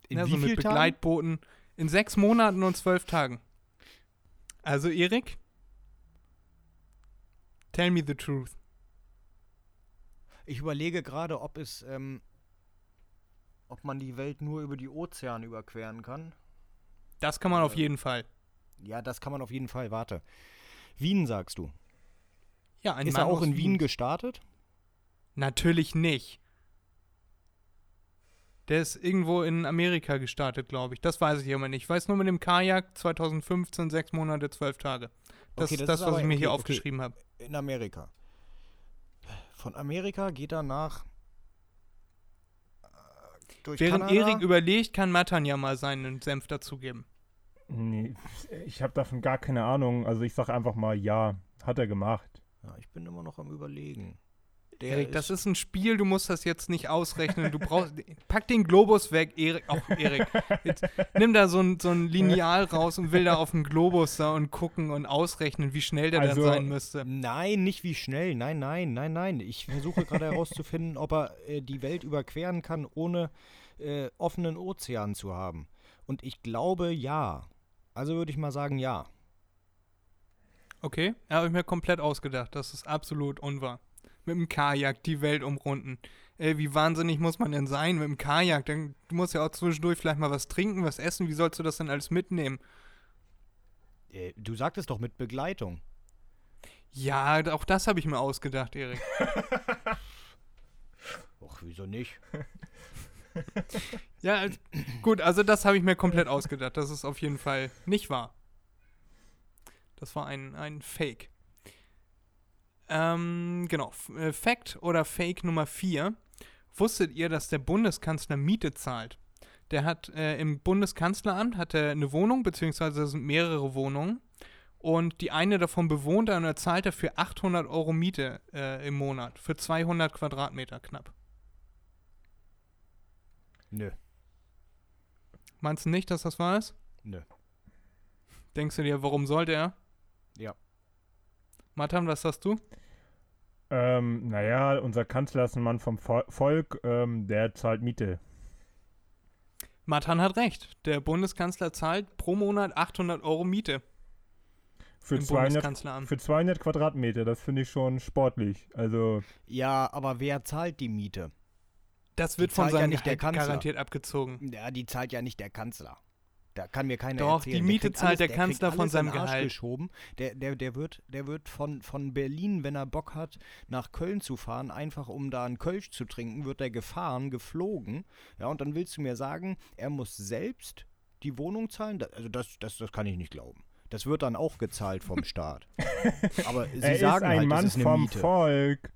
In Ja, wie so mit viel Tagen? Begleitbooten in sechs Monaten und zwölf Tagen. Also, Erik? Tell me the truth. Ich überlege gerade, ob es, ähm, ob man die Welt nur über die Ozeane überqueren kann. Das kann man auf jeden Fall. Ja, das kann man auf jeden Fall. Warte. Wien sagst du. Ja, ein ist Mann er auch in Wien gestartet? Natürlich nicht. Der ist irgendwo in Amerika gestartet, glaube ich. Das weiß ich aber nicht. Ich weiß nur mit dem Kajak 2015, sechs Monate, zwölf Tage. Das Okay, ist das das, ist was aber- ich mir hier okay, okay. aufgeschrieben habe. In Amerika. Von Amerika geht er nach. Durch Während Kanada? Erik überlegt, kann Matan ja mal seinen Senf dazugeben. Nee, ich habe davon gar keine Ahnung. Also ich sage einfach mal ja, hat er gemacht. Ja, ich bin immer noch am Überlegen. Der Erik, das ist ein Spiel, du musst das jetzt nicht ausrechnen. Du brauchst. pack den Globus weg, Erik. Auch Erik. Jetzt nimm da so ein, so ein Lineal raus und will da auf den Globus da und gucken und ausrechnen, wie schnell der Also- dann sein müsste. Nein, nicht wie schnell. Nein, nein, nein, nein. Ich versuche gerade herauszufinden, ob er äh, die Welt überqueren kann, ohne äh, offenen Ozean zu haben. Und ich glaube ja. Also würde ich mal sagen ja. Okay, habe ich mir komplett ausgedacht. Das ist absolut unwahr. Mit dem Kajak die Welt umrunden. Ey, wie wahnsinnig muss man denn sein mit dem Kajak? Dann, du musst ja auch zwischendurch vielleicht mal was trinken, was essen. Wie sollst du das denn alles mitnehmen? Äh, du sagtest doch mit Begleitung. Ja, auch das habe ich mir ausgedacht, Erik. Och, wieso nicht? Ja, also, gut, also das habe ich mir komplett ausgedacht. Das ist auf jeden Fall nicht wahr. Das war ein, ein Fake. Ähm, genau. Äh, Fact oder Fake Nummer 4. Wusstet ihr, dass der Bundeskanzler Miete zahlt? Der hat äh, im Bundeskanzleramt hat er eine Wohnung, beziehungsweise es sind mehrere Wohnungen. Und die eine davon bewohnt er und er zahlt dafür 800 Euro Miete äh, im Monat. Für 200 Quadratmeter knapp. Nö. Meinst du nicht, dass das wahr ist? Nö. Denkst du dir, warum sollte er? Ja. Matan, was sagst du? Ähm, naja, unser Kanzler ist ein Mann vom Vo Volk, ähm, der zahlt Miete. Matan hat recht. Der Bundeskanzler zahlt pro Monat 800 Euro Miete Für im 200, Bundeskanzleramt. für 200 Quadratmeter, das finde ich schon sportlich. Also, Ja, aber wer zahlt die Miete? Das wird Die von zahlt ja seinem nicht der Kanzler. garantiert abgezogen. Ja, die zahlt ja nicht der Kanzler. Da kann mir keiner Doch, erzählen. die Miete zahlt der Kanzler von seinem Gehalt. Geschoben. Der, der, der, wird, der wird von, von Berlin, wenn er Bock hat, nach Köln zu fahren, einfach um da einen Kölsch zu trinken, wird er gefahren, geflogen. Ja, und dann willst du mir sagen, er muss selbst die Wohnung zahlen? Also das, das, das kann ich nicht glauben. Das wird dann auch gezahlt vom Staat. Aber sie er sagen ist ein halt, Mann das ist eine vom Miete. Volk.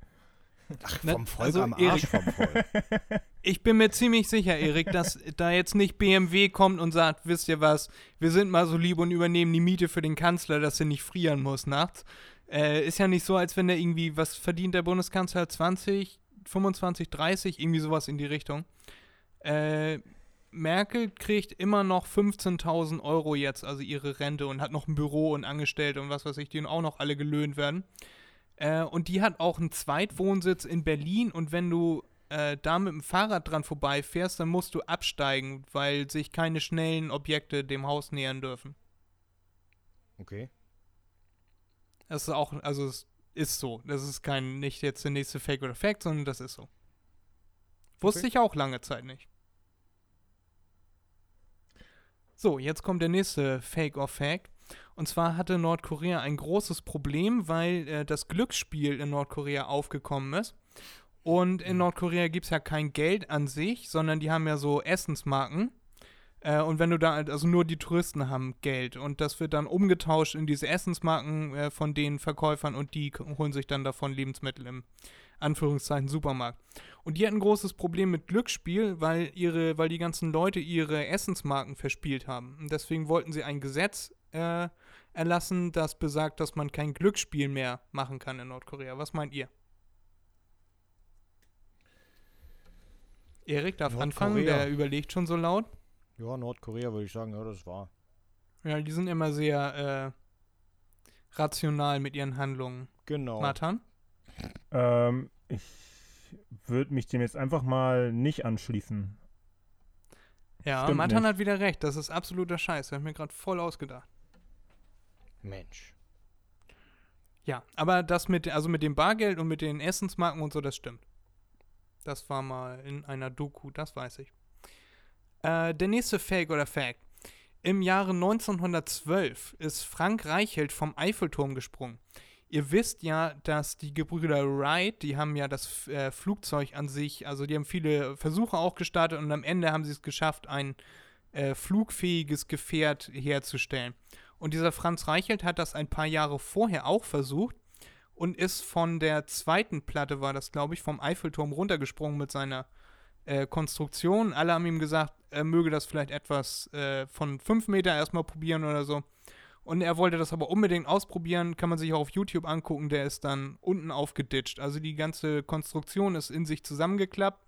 Ach, Ne, vom Volk also am Erik- Arsch vom Volk. Ich bin mir ziemlich sicher, Erik, dass da jetzt nicht BMW kommt und sagt, wisst ihr was, wir sind mal so lieb und übernehmen die Miete für den Kanzler, dass er nicht frieren muss nachts. Äh, ist ja nicht so, als wenn der irgendwie, was verdient der Bundeskanzler? 20, 25, 30, irgendwie sowas in die Richtung. Äh, Merkel kriegt immer noch 15.000 Euro jetzt, also ihre Rente und hat noch ein Büro und Angestellte und was weiß ich, die auch noch alle gelöhnt werden. Äh, und die hat auch einen Zweitwohnsitz in Berlin und wenn du äh, da mit dem Fahrrad dran vorbeifährst, dann musst du absteigen, weil sich keine schnellen Objekte dem Haus nähern dürfen. Okay. Das ist auch, also es ist so. Das ist kein, nicht jetzt der nächste Fake oder Fact, sondern das ist so. Wusste Okay. ich auch lange Zeit nicht. So, jetzt kommt der nächste Fake or Fact. Und zwar hatte Nordkorea ein großes Problem, weil äh, das Glücksspiel in Nordkorea aufgekommen ist. Und in Nordkorea gibt es ja kein Geld an sich, sondern die haben ja so Essensmarken. Äh, und wenn du da, also nur die Touristen haben Geld und das wird dann umgetauscht in diese Essensmarken äh, von den Verkäufern und die holen sich dann davon Lebensmittel im Anführungszeichen Supermarkt. Und die hatten ein großes Problem mit Glücksspiel, weil ihre, weil die ganzen Leute ihre Essensmarken verspielt haben. Und deswegen wollten sie ein Gesetz äh, erlassen, das besagt, dass man kein Glücksspiel mehr machen kann in Nordkorea. Was meint ihr? Erik darf anfangen, Nordkorea. der überlegt schon so laut. Ja, Nordkorea würde ich sagen, ja, das war. Ja, die sind immer sehr äh, rational mit ihren Handlungen. Genau. Matan? Ähm, ich würde mich dem jetzt einfach mal nicht anschließen. Ja, Stimmt Matan nicht. hat wieder recht. Das ist absoluter Scheiß. Der hat mir gerade voll ausgedacht. Mensch. Ja, aber das mit, also mit dem Bargeld und mit den Essensmarken und so, das stimmt. Das war mal in einer Doku, das weiß ich. Äh, der nächste Fake oder Fact. Im Jahre 1912 ist Frank Reichelt vom Eiffelturm gesprungen. Ihr wisst ja, dass die Gebrüder Wright, die haben ja das äh, Flugzeug an sich, also die haben viele Versuche auch gestartet und am Ende haben sie es geschafft, ein äh, flugfähiges Gefährt herzustellen. Und dieser Franz Reichelt hat das ein paar Jahre vorher auch versucht und ist von der zweiten Platte, war das glaube ich, vom Eiffelturm runtergesprungen mit seiner äh, Konstruktion. Alle haben ihm gesagt, er möge das vielleicht etwas äh, von 5 Meter erstmal probieren oder so. Und er wollte das aber unbedingt ausprobieren, kann man sich auch auf YouTube angucken, der ist dann unten aufgeditscht. Also die ganze Konstruktion ist in sich zusammengeklappt.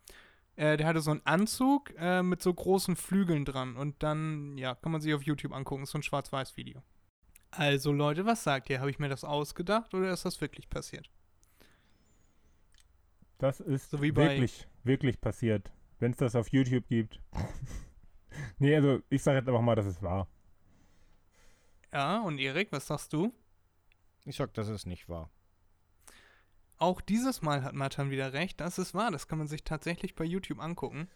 Äh, der hatte so einen Anzug äh, mit so großen Flügeln dran. Und dann, ja, kann man sich auf YouTube angucken. Ist so ein Schwarz-Weiß-Video. Also Leute, was sagt ihr? Habe ich mir das ausgedacht oder ist das wirklich passiert? Das ist So wirklich, wirklich passiert. Wenn es das auf YouTube gibt. nee, also ich sage jetzt einfach mal, dass es wahr. Ja, und Erik, was sagst du? Ich sag, das ist nicht wahr. Auch dieses Mal hat Matan wieder recht. Das ist wahr. Das kann man sich tatsächlich bei YouTube angucken.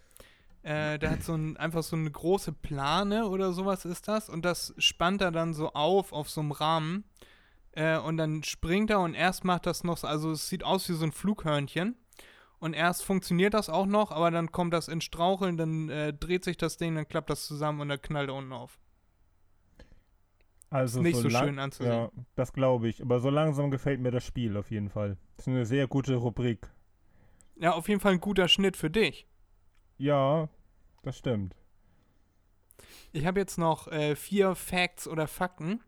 Äh, der hat so ein, einfach so eine große Plane oder sowas ist das. Und das spannt er dann so auf, auf so einem Rahmen. Äh, und dann springt er und erst macht das noch, so- also es sieht aus wie so ein Flughörnchen. Und erst funktioniert das auch noch, aber dann kommt das in Straucheln, dann äh, dreht sich das Ding, dann klappt das zusammen und dann knallt er unten auf. Also nicht so lang- schön anzusehen. Ja, das glaube ich. Aber so langsam gefällt mir das Spiel auf jeden Fall. Das ist eine sehr gute Rubrik. Ja, auf jeden Fall ein guter Schnitt für dich. Ja, das stimmt. Ich habe jetzt noch äh, vier Facts oder Fakten.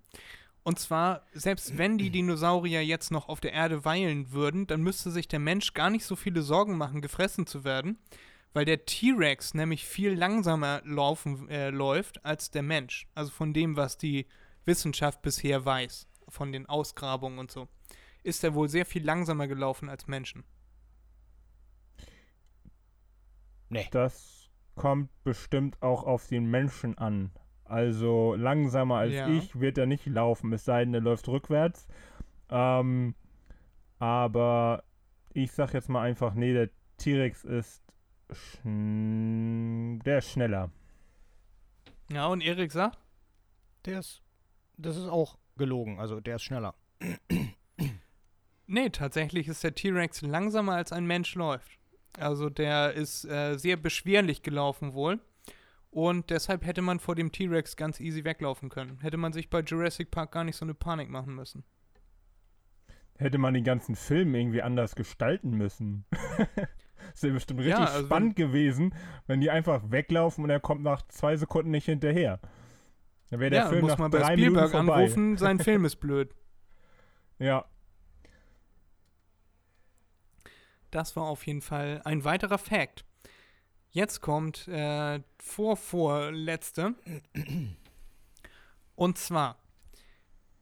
Und zwar, selbst wenn die Dinosaurier jetzt noch auf der Erde weilen würden, dann müsste sich der Mensch gar nicht so viele Sorgen machen, gefressen zu werden, weil der T-Rex nämlich viel langsamer laufen, äh, läuft als der Mensch. Also von dem, was die Wissenschaft bisher weiß, von den Ausgrabungen und so, ist er wohl sehr viel langsamer gelaufen als Menschen. Nee. Das kommt bestimmt auch auf den Menschen an. Also langsamer als Ja. ich wird er nicht laufen, es sei denn, er läuft rückwärts. Ähm, aber ich sag jetzt mal einfach, nee, der T-Rex ist schn der ist schneller. Ja, und Erik sagt? Der ist, das ist auch gelogen, also der ist schneller. Nee, tatsächlich ist der T-Rex langsamer als ein Mensch läuft. Also der ist äh, sehr beschwerlich gelaufen wohl. Und deshalb hätte man vor dem T-Rex ganz easy weglaufen können. Hätte man sich bei Jurassic Park gar nicht so eine Panik machen müssen. Hätte man den ganzen Film irgendwie anders gestalten müssen. das wäre bestimmt richtig Ja, also spannend gewesen, wenn die einfach weglaufen und er kommt nach zwei Sekunden nicht hinterher. Dann wäre der ja, Film muss nach man bei drei Spielberg Minuten vorbei. anrufen, sein Film ist blöd. Ja, Das war auf jeden Fall ein weiterer Fact. Jetzt kommt äh, vorvorletzte. Und zwar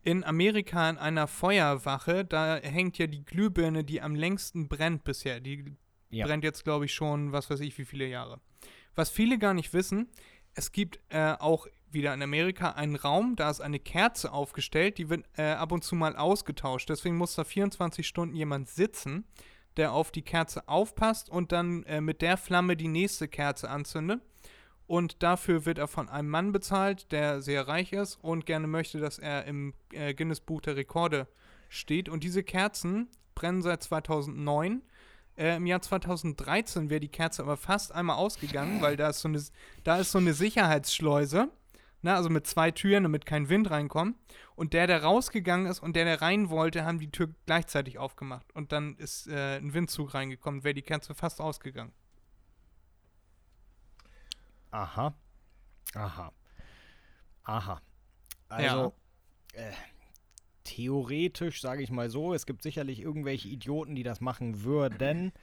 in Amerika in einer Feuerwache, da hängt ja die Glühbirne, die am längsten brennt bisher. Die Ja. brennt jetzt, glaube ich, schon, was weiß ich, wie viele Jahre. Was viele gar nicht wissen, es gibt äh, auch wieder in Amerika einen Raum, da ist eine Kerze aufgestellt, die wird äh, ab und zu mal ausgetauscht. Deswegen muss da 24 Stunden jemand sitzen, der auf die Kerze aufpasst und dann äh, mit der Flamme die nächste Kerze anzündet. Und dafür wird er von einem Mann bezahlt, der sehr reich ist und gerne möchte, dass er im äh, Guinness Buch der Rekorde steht. Und diese Kerzen brennen seit 2009. Äh, Im Jahr 2013 wäre die Kerze aber fast einmal ausgegangen, weil da ist so eine, da ist so eine Sicherheitsschleuse. Na, also mit zwei Türen, damit kein Wind reinkommt. Und der, der rausgegangen ist und der, der rein wollte, haben die Tür gleichzeitig aufgemacht. Und dann ist äh, ein Windzug reingekommen, wäre die Kerze fast ausgegangen. Aha. Aha. Aha. Also, äh, theoretisch, sage ich mal so, es gibt sicherlich irgendwelche Idioten, die das machen würden.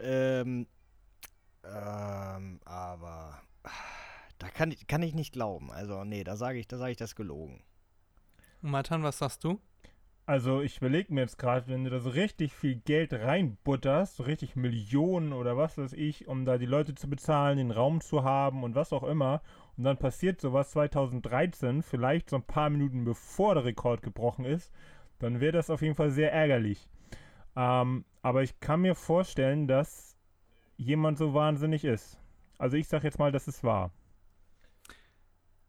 Ähm, ähm, aber ah, da kann ich, kann ich nicht glauben. Also, nee, da sage ich, da sage ich das gelogen. Und Matan, was sagst du? Also ich überlege mir jetzt gerade, wenn du da so richtig viel Geld reinbutterst, so richtig Millionen oder was weiß ich, um da die Leute zu bezahlen, den Raum zu haben und was auch immer, und dann passiert sowas 2013, vielleicht so ein paar Minuten bevor der Rekord gebrochen ist, dann wäre das auf jeden Fall sehr ärgerlich. Ähm, aber ich kann mir vorstellen, dass jemand so wahnsinnig ist. Also ich sag jetzt mal, dass es wahr.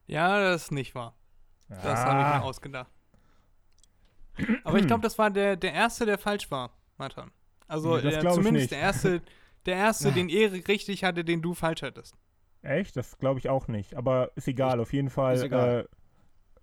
Ja, das ist nicht wahr. Das habe ich Ah. mir ausgedacht. Aber ich glaube, das war der, der erste, der falsch war, Matan. Also Nee, äh, zumindest der erste, der erste, den Erik richtig hatte, den du falsch hattest. Echt? Das glaube ich auch nicht. Aber ist egal, auf jeden Fall. Ist egal.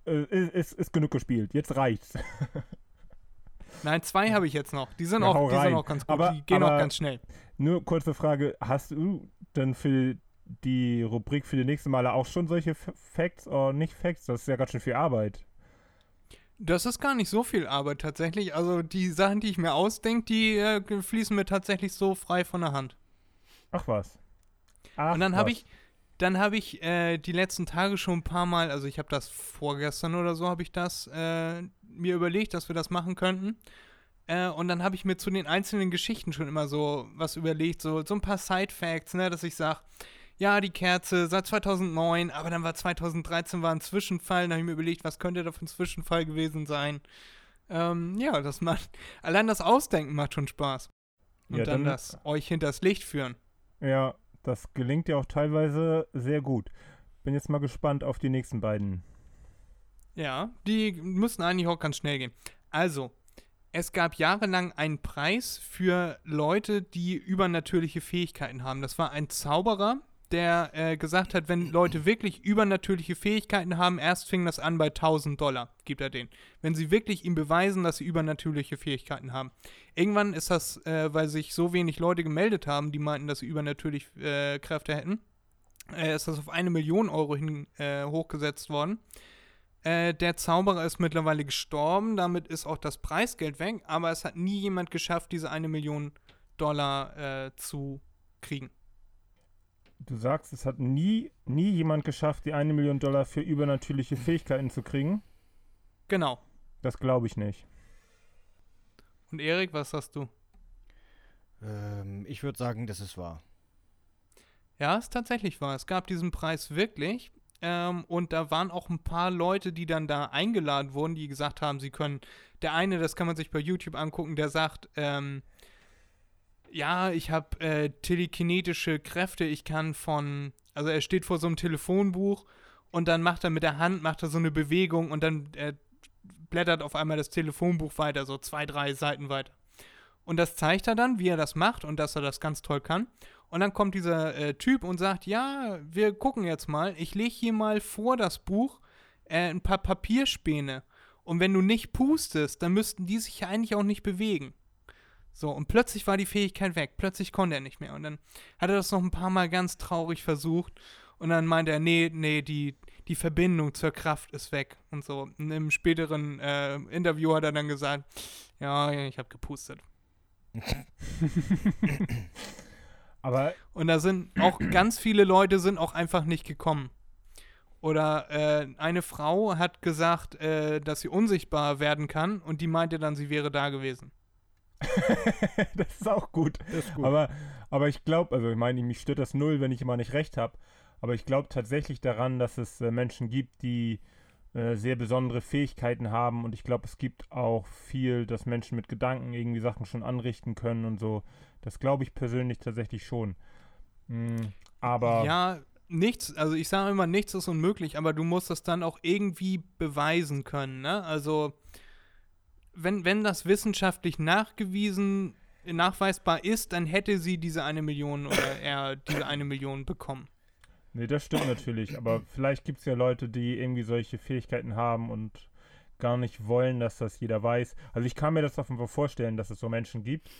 Äh, äh, ist, ist, ist genug gespielt. Jetzt reicht's. Nein, zwei habe ich jetzt noch. Die sind, hau auch, die rein. sind auch ganz gut. Aber- die gehen auch ganz schnell. Nur kurze Frage: Hast du denn für die Rubrik für die nächsten Male auch schon solche Facts oder nicht Facts? Das ist ja ganz schön viel Arbeit. Das ist gar nicht so viel Arbeit tatsächlich. Also die Sachen, die ich mir ausdenke, die äh, fließen mir tatsächlich so frei von der Hand. Ach was. Ach Und dann habe ich, dann habe ich äh, die letzten Tage schon ein paar Mal, also ich habe das vorgestern oder so, habe ich das äh, mir überlegt, dass wir das machen könnten. Äh, und dann habe ich mir zu den einzelnen Geschichten schon immer so was überlegt, so, so ein paar Side-Facts, ne, dass ich sage, ja, die Kerze seit 2009, aber dann war 2013 war ein Zwischenfall, dann habe ich mir überlegt, was könnte da für ein Zwischenfall gewesen sein. Ähm, ja, das macht, allein das Ausdenken macht schon Spaß. Und Ja, dann, dann- das euch hinters Licht führen. Ja, das gelingt ja auch teilweise sehr gut. Bin jetzt mal gespannt auf die nächsten beiden. Ja, die müssen eigentlich auch ganz schnell gehen. Also, es gab jahrelang einen Preis für Leute, die übernatürliche Fähigkeiten haben. Das war ein Zauberer, der äh, gesagt hat, wenn Leute wirklich übernatürliche Fähigkeiten haben, erst fing das an bei 1000 Dollar, gibt er den. Wenn sie wirklich ihm beweisen, dass sie übernatürliche Fähigkeiten haben. Irgendwann ist das, äh, weil sich so wenig Leute gemeldet haben, die meinten, dass sie übernatürliche äh, Kräfte hätten, äh, ist das auf eine Million Euro hin, äh, hochgesetzt worden. Äh, der Zauberer ist mittlerweile gestorben, damit ist auch das Preisgeld weg, aber es hat nie jemand geschafft, diese eine Million Dollar zu kriegen. Du sagst, es hat nie, nie jemand geschafft, die eine Million Dollar für übernatürliche Fähigkeiten zu kriegen. Genau. Das glaube ich nicht. Und Erik, was sagst du? Ähm, ich würde sagen, das ist wahr. Ja, ist tatsächlich wahr. Es gab diesen Preis wirklich. Ähm, und da waren auch ein paar Leute, die dann da eingeladen wurden, die gesagt haben, sie können. Der eine, das kann man sich bei YouTube angucken, der sagt, ähm, ja, ich habe äh, telekinetische Kräfte, ich kann von, also er steht vor so einem Telefonbuch und dann macht er mit der Hand, macht er so eine Bewegung und dann äh, blättert auf einmal das Telefonbuch weiter, so zwei, drei Seiten weiter. Und das zeigt er dann, wie er das macht und dass er das ganz toll kann. Und dann kommt dieser äh, Typ und sagt, ja, wir gucken jetzt mal, ich lege hier mal vor das Buch äh, ein paar Papierspäne. Und wenn du nicht pustest, dann müssten die sich ja eigentlich auch nicht bewegen. So, und plötzlich war die Fähigkeit weg. Plötzlich konnte er nicht mehr. Und dann hat er das noch ein paar Mal ganz traurig versucht. Und dann meinte er, nee, nee, die, die Verbindung zur Kraft ist weg. Und so. Und im späteren äh, Interview hat er dann gesagt, ja, ich habe gepustet. Aber Und da sind auch ganz viele Leute sind auch einfach nicht gekommen. Oder äh, eine Frau hat gesagt, äh, dass sie unsichtbar werden kann und die meinte dann, sie wäre da gewesen. das ist auch gut. Das ist gut. Aber, aber ich glaube, also ich meine, mich stört das null, wenn ich immer nicht recht habe. Aber ich glaube tatsächlich daran, dass es äh, Menschen gibt, die äh, sehr besondere Fähigkeiten haben. Und ich glaube, es gibt auch viel, dass Menschen mit Gedanken irgendwie Sachen schon anrichten können und so. Das glaube ich persönlich tatsächlich schon. Mm, aber Ja, nichts, also ich sage immer, nichts ist unmöglich, aber du musst es dann auch irgendwie beweisen können, ne? Also, wenn, wenn das wissenschaftlich nachgewiesen, nachweisbar ist, dann hätte sie diese eine Million oder er diese eine Million bekommen. Nee, das stimmt natürlich, aber vielleicht gibt es ja Leute, die irgendwie solche Fähigkeiten haben und gar nicht wollen, dass das jeder weiß. Also ich kann mir das auf jeden Fall vorstellen, dass es so Menschen gibt.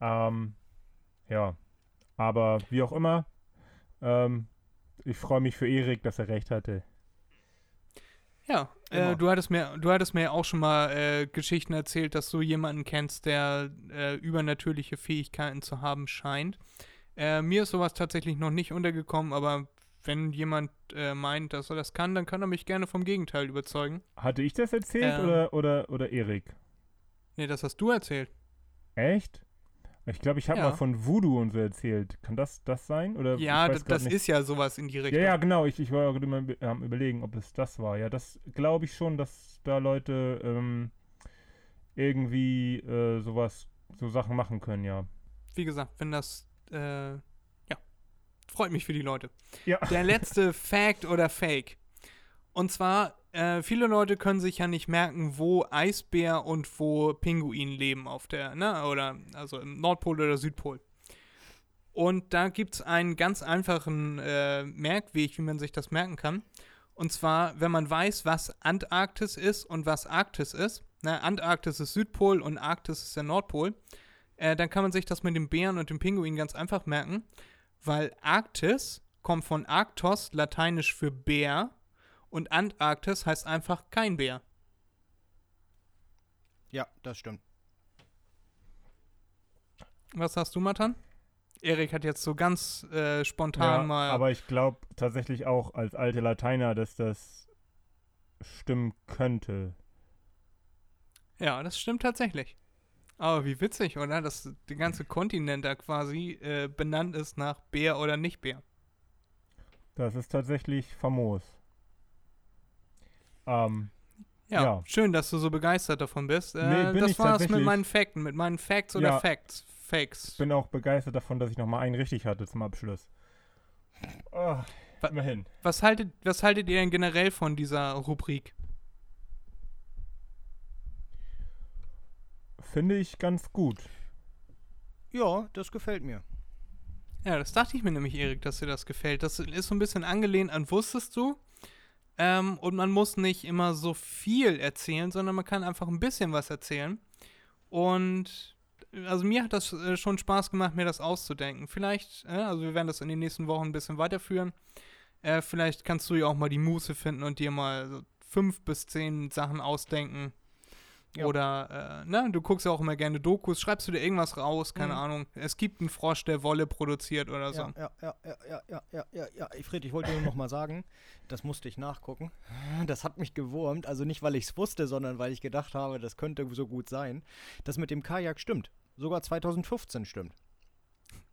Ähm, ja, aber wie auch immer, ähm, ich freue mich für Erik, dass er recht hatte. Ja, äh, du hattest mir, du hattest mir auch schon mal äh, Geschichten erzählt, dass du jemanden kennst, der äh, übernatürliche Fähigkeiten zu haben scheint. Äh, mir ist sowas tatsächlich noch nicht untergekommen, aber wenn jemand äh, meint, dass er das kann, dann kann er mich gerne vom Gegenteil überzeugen. Hatte ich das erzählt Ähm. oder, oder, oder Erik? Nee, das hast du erzählt. Echt? Ich glaube, ich habe Ja. mal von Voodoo und so erzählt. Kann das das sein? Oder Ja, das nicht. ist ja sowas in die Ja, Richtung. ja, genau. Ich, ich war gerade immer am überlegen, ob es das war. Ja, das glaube ich schon, dass da Leute ähm, irgendwie äh, sowas, so Sachen machen können, ja. Wie gesagt, wenn das, äh, ja, freut mich für die Leute. Ja. Der letzte Fact oder Fake. Und zwar, äh, viele Leute können sich ja nicht merken, wo Eisbär und wo Pinguin leben auf der, ne, oder, also im Nordpol oder Südpol. Und da gibt es einen ganz einfachen äh, Merkweg, wie man sich das merken kann. Und zwar, wenn man weiß, was Antarktis ist und was Arktis ist. Ne, Antarktis ist Südpol und Arktis ist der Nordpol. Äh, dann kann man sich das mit dem Bären und dem Pinguin ganz einfach merken, weil Arktis kommt von Arktos, lateinisch für Bär, und Antarktis heißt einfach kein Bär. Ja, das stimmt. Was hast du, Matan? Erik hat jetzt so ganz äh, spontan ja mal. aber ich glaube tatsächlich auch als alte Lateiner, dass das stimmen könnte. ja, das stimmt tatsächlich. Aber wie witzig, oder? Dass der ganze Kontinent da quasi äh, benannt ist nach Bär oder nicht Bär. Das ist tatsächlich famos. Ähm, Ja, Ja. schön, dass du so begeistert davon bist. Äh, Nee, bin das ich war's mit meinen Fakten, mit meinen Facts oder Ja. Facts. Fakes. bin auch begeistert davon, dass ich nochmal einen richtig hatte zum Abschluss. Oh, Wa- immerhin. Was haltet, was haltet ihr denn generell von dieser Rubrik? Finde ich ganz gut. Ja, das gefällt mir. Ja, das dachte ich mir nämlich, Erik, dass dir das gefällt. Das ist so ein bisschen angelehnt an Wusstest du? Ähm, und man muss nicht immer so viel erzählen, sondern man kann einfach ein bisschen was erzählen. Und also mir hat das äh, schon Spaß gemacht, mir das auszudenken. Vielleicht, äh, also wir werden das in den nächsten Wochen ein bisschen weiterführen. Äh, vielleicht kannst du ja auch mal die Muße finden und dir mal so fünf bis zehn Sachen ausdenken. Oder, äh, ne, du guckst ja auch immer gerne Dokus, schreibst du dir irgendwas raus, keine mhm. Ahnung. Es gibt einen Frosch, der Wolle produziert oder so. Ja, ja, ja, ja, ja, ja, ja, ja. Fred, ich wollte nur noch mal sagen, das musste ich nachgucken. Das hat mich gewurmt, also nicht, weil ich es wusste, sondern weil ich gedacht habe, das könnte so gut sein. Das mit dem Kajak stimmt. Sogar 2015 stimmt.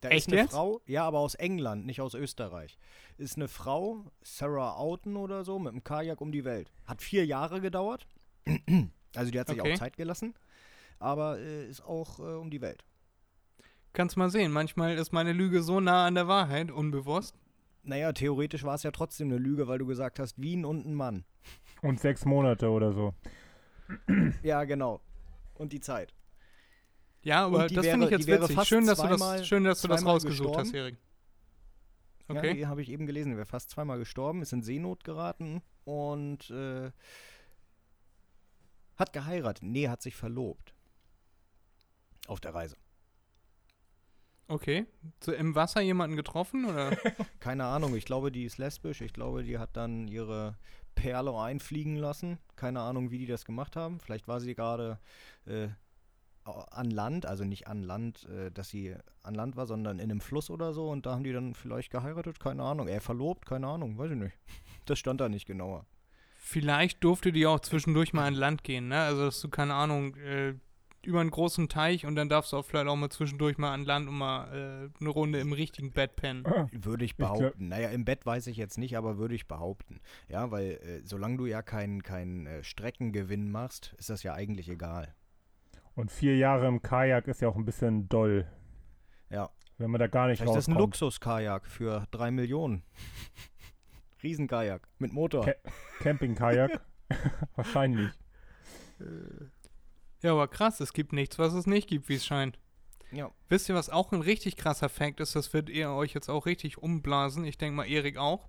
Da Echt ist eine jetzt? Frau, ja, aber aus England, nicht aus Österreich. Ist eine Frau, Sarah Outen oder so, mit dem Kajak um die Welt. Hat vier Jahre gedauert. Also die hat sich Okay. auch Zeit gelassen. Aber äh, ist auch äh, um die Welt. kannst mal sehen. Manchmal ist meine Lüge so nah an der Wahrheit, unbewusst. Naja, theoretisch war es ja trotzdem eine Lüge, weil du gesagt hast, Wien und ein Mann. Und sechs Monate oder so. Ja, genau. Und die Zeit. Ja, aber das finde ich jetzt witzig. fast Schön, dass du zweimal- das, schön, dass du das rausgesucht hast, gestorben. Erik. Ja, Okay. die habe ich eben gelesen. Er wäre fast zweimal gestorben, ist in Seenot geraten und äh, hat geheiratet. Nee, hat sich verlobt. Auf der Reise. Okay. So im Wasser jemanden getroffen oder? Keine Ahnung, ich glaube, die ist lesbisch. Ich glaube, die hat dann ihre Perle einfliegen lassen. Keine Ahnung, wie die das gemacht haben. Vielleicht war sie gerade äh, an Land, also nicht an Land, äh, dass sie an Land war, sondern in einem Fluss oder so. Und da haben die dann vielleicht geheiratet. Keine Ahnung. Er verlobt, keine Ahnung, weiß ich nicht. Das stand da nicht genauer. Vielleicht durfte die auch zwischendurch mal an Land gehen, ne? Also, dass du, keine Ahnung, äh, über einen großen Teich und dann darfst du auch vielleicht auch mal zwischendurch mal an Land und mal äh, eine Runde im richtigen Bett pennen. Ah, Würde ich behaupten. naja, im Bett weiß ich jetzt nicht, aber würde ich behaupten. Ja, weil äh, solange du ja keinen keinen äh, Streckengewinn machst, ist das ja eigentlich egal. Und vier Jahre im Kajak ist ja auch ein bisschen doll, Ja. wenn man da gar nicht Vielleicht ist das ein rauskommt. Luxuskajak für drei Millionen. Riesenkajak mit Motor. Kä- Campingkajak? Wahrscheinlich. Ja, aber krass, es gibt nichts, was es nicht gibt, wie es scheint. Ja. Wisst ihr, was auch ein richtig krasser Fact ist? Das wird ihr euch jetzt auch richtig umblasen. Ich denke mal, Erik auch.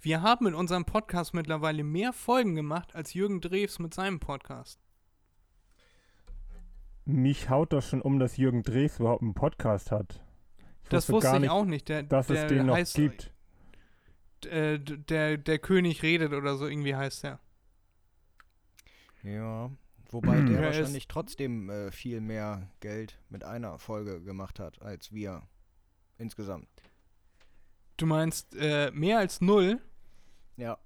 Wir haben mit unserem Podcast mittlerweile mehr Folgen gemacht als Jürgen Drews mit seinem Podcast. Mich haut das schon um, dass Jürgen Drews überhaupt einen Podcast hat. Ich Das wusste gar ich nicht, auch nicht. Der, dass der es den noch heißt, gibt. Äh, der, der König redet oder so irgendwie heißt der. Ja. Wobei der Ja, er ist- wahrscheinlich trotzdem äh, viel mehr Geld mit einer Folge gemacht hat, als wir insgesamt. Du meinst äh, mehr als null? Ja.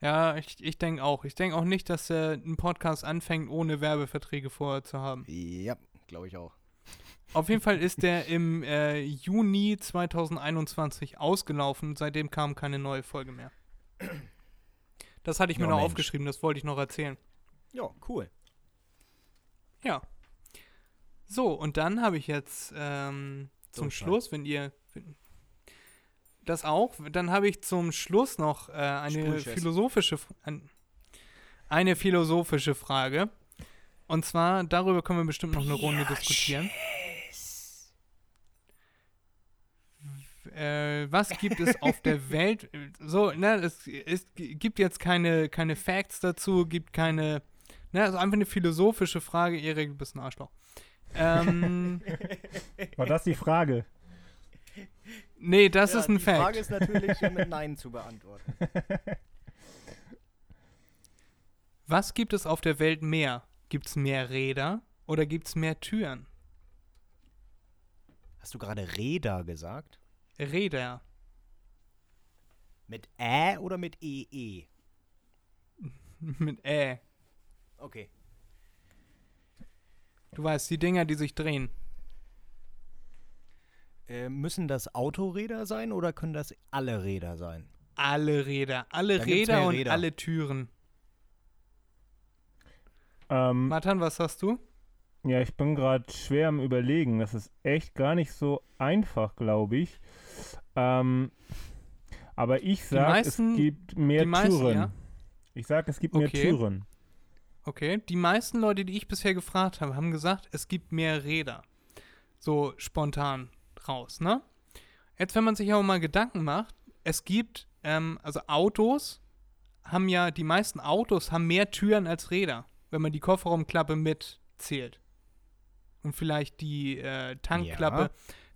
Ja, ich, ich denke auch. Ich denke auch nicht, dass er einen Podcast anfängt, ohne Werbeverträge vorher zu haben. Ja, glaube ich auch. Auf jeden Fall ist der im äh, Juni 2021 ausgelaufen. Seitdem kam keine neue Folge mehr. Das hatte ich mir Ja, noch Mensch. aufgeschrieben, das wollte ich noch erzählen. Ja, cool. Ja. So, und dann habe ich jetzt ähm, zum Durchfall. Schluss, wenn ihr. Das auch, dann habe ich zum Schluss noch äh, eine philosophische ein, eine philosophische Frage. Und zwar, darüber können wir bestimmt noch eine Runde diskutieren. Äh, was gibt es auf der Welt? So, ne, es, es gibt jetzt keine, keine Facts dazu, gibt keine, ne, also einfach eine philosophische Frage. Erik, du bist ein Arschloch. Ähm, War das die Frage? nee, das ja, ist ein die Frage Fact. ist natürlich mit Nein zu beantworten. Was gibt es auf der Welt mehr? Gibt es mehr Räder oder gibt es mehr Türen? Hast du gerade Räder gesagt? Räder. Mit Ä oder mit EE? Mit Ä. Okay. Du weißt, die Dinger, die sich drehen. Äh, müssen das Autoräder sein oder können das alle Räder sein? Alle Räder. Alle Räder und Räder. alle Türen. Ähm, Matan, was sagst du? Ja, ich bin gerade schwer am Überlegen. Das ist echt gar nicht so einfach, glaube ich. Ähm, aber ich sage, es gibt mehr meisten, Türen. ja. Ich sage, es gibt mehr Okay. Türen. Okay, die meisten Leute, die ich bisher gefragt habe, haben gesagt, es gibt mehr Räder. So spontan raus, ne? Jetzt, wenn man sich aber mal Gedanken macht, es gibt, ähm, also Autos haben ja, die meisten Autos haben mehr Türen als Räder, wenn man die Kofferraumklappe mitzählt. Und vielleicht die äh, Tankklappe. Ja.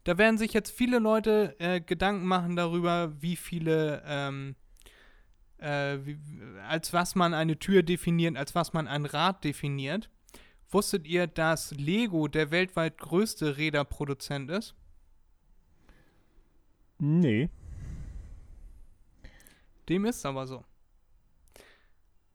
Da werden sich jetzt viele Leute äh, Gedanken machen darüber, wie viele, ähm, äh, wie, als was man eine Tür definiert, als was man ein Rad definiert. Wusstet ihr, dass Lego der weltweit größte Räderproduzent ist? Nee. Dem ist aber so.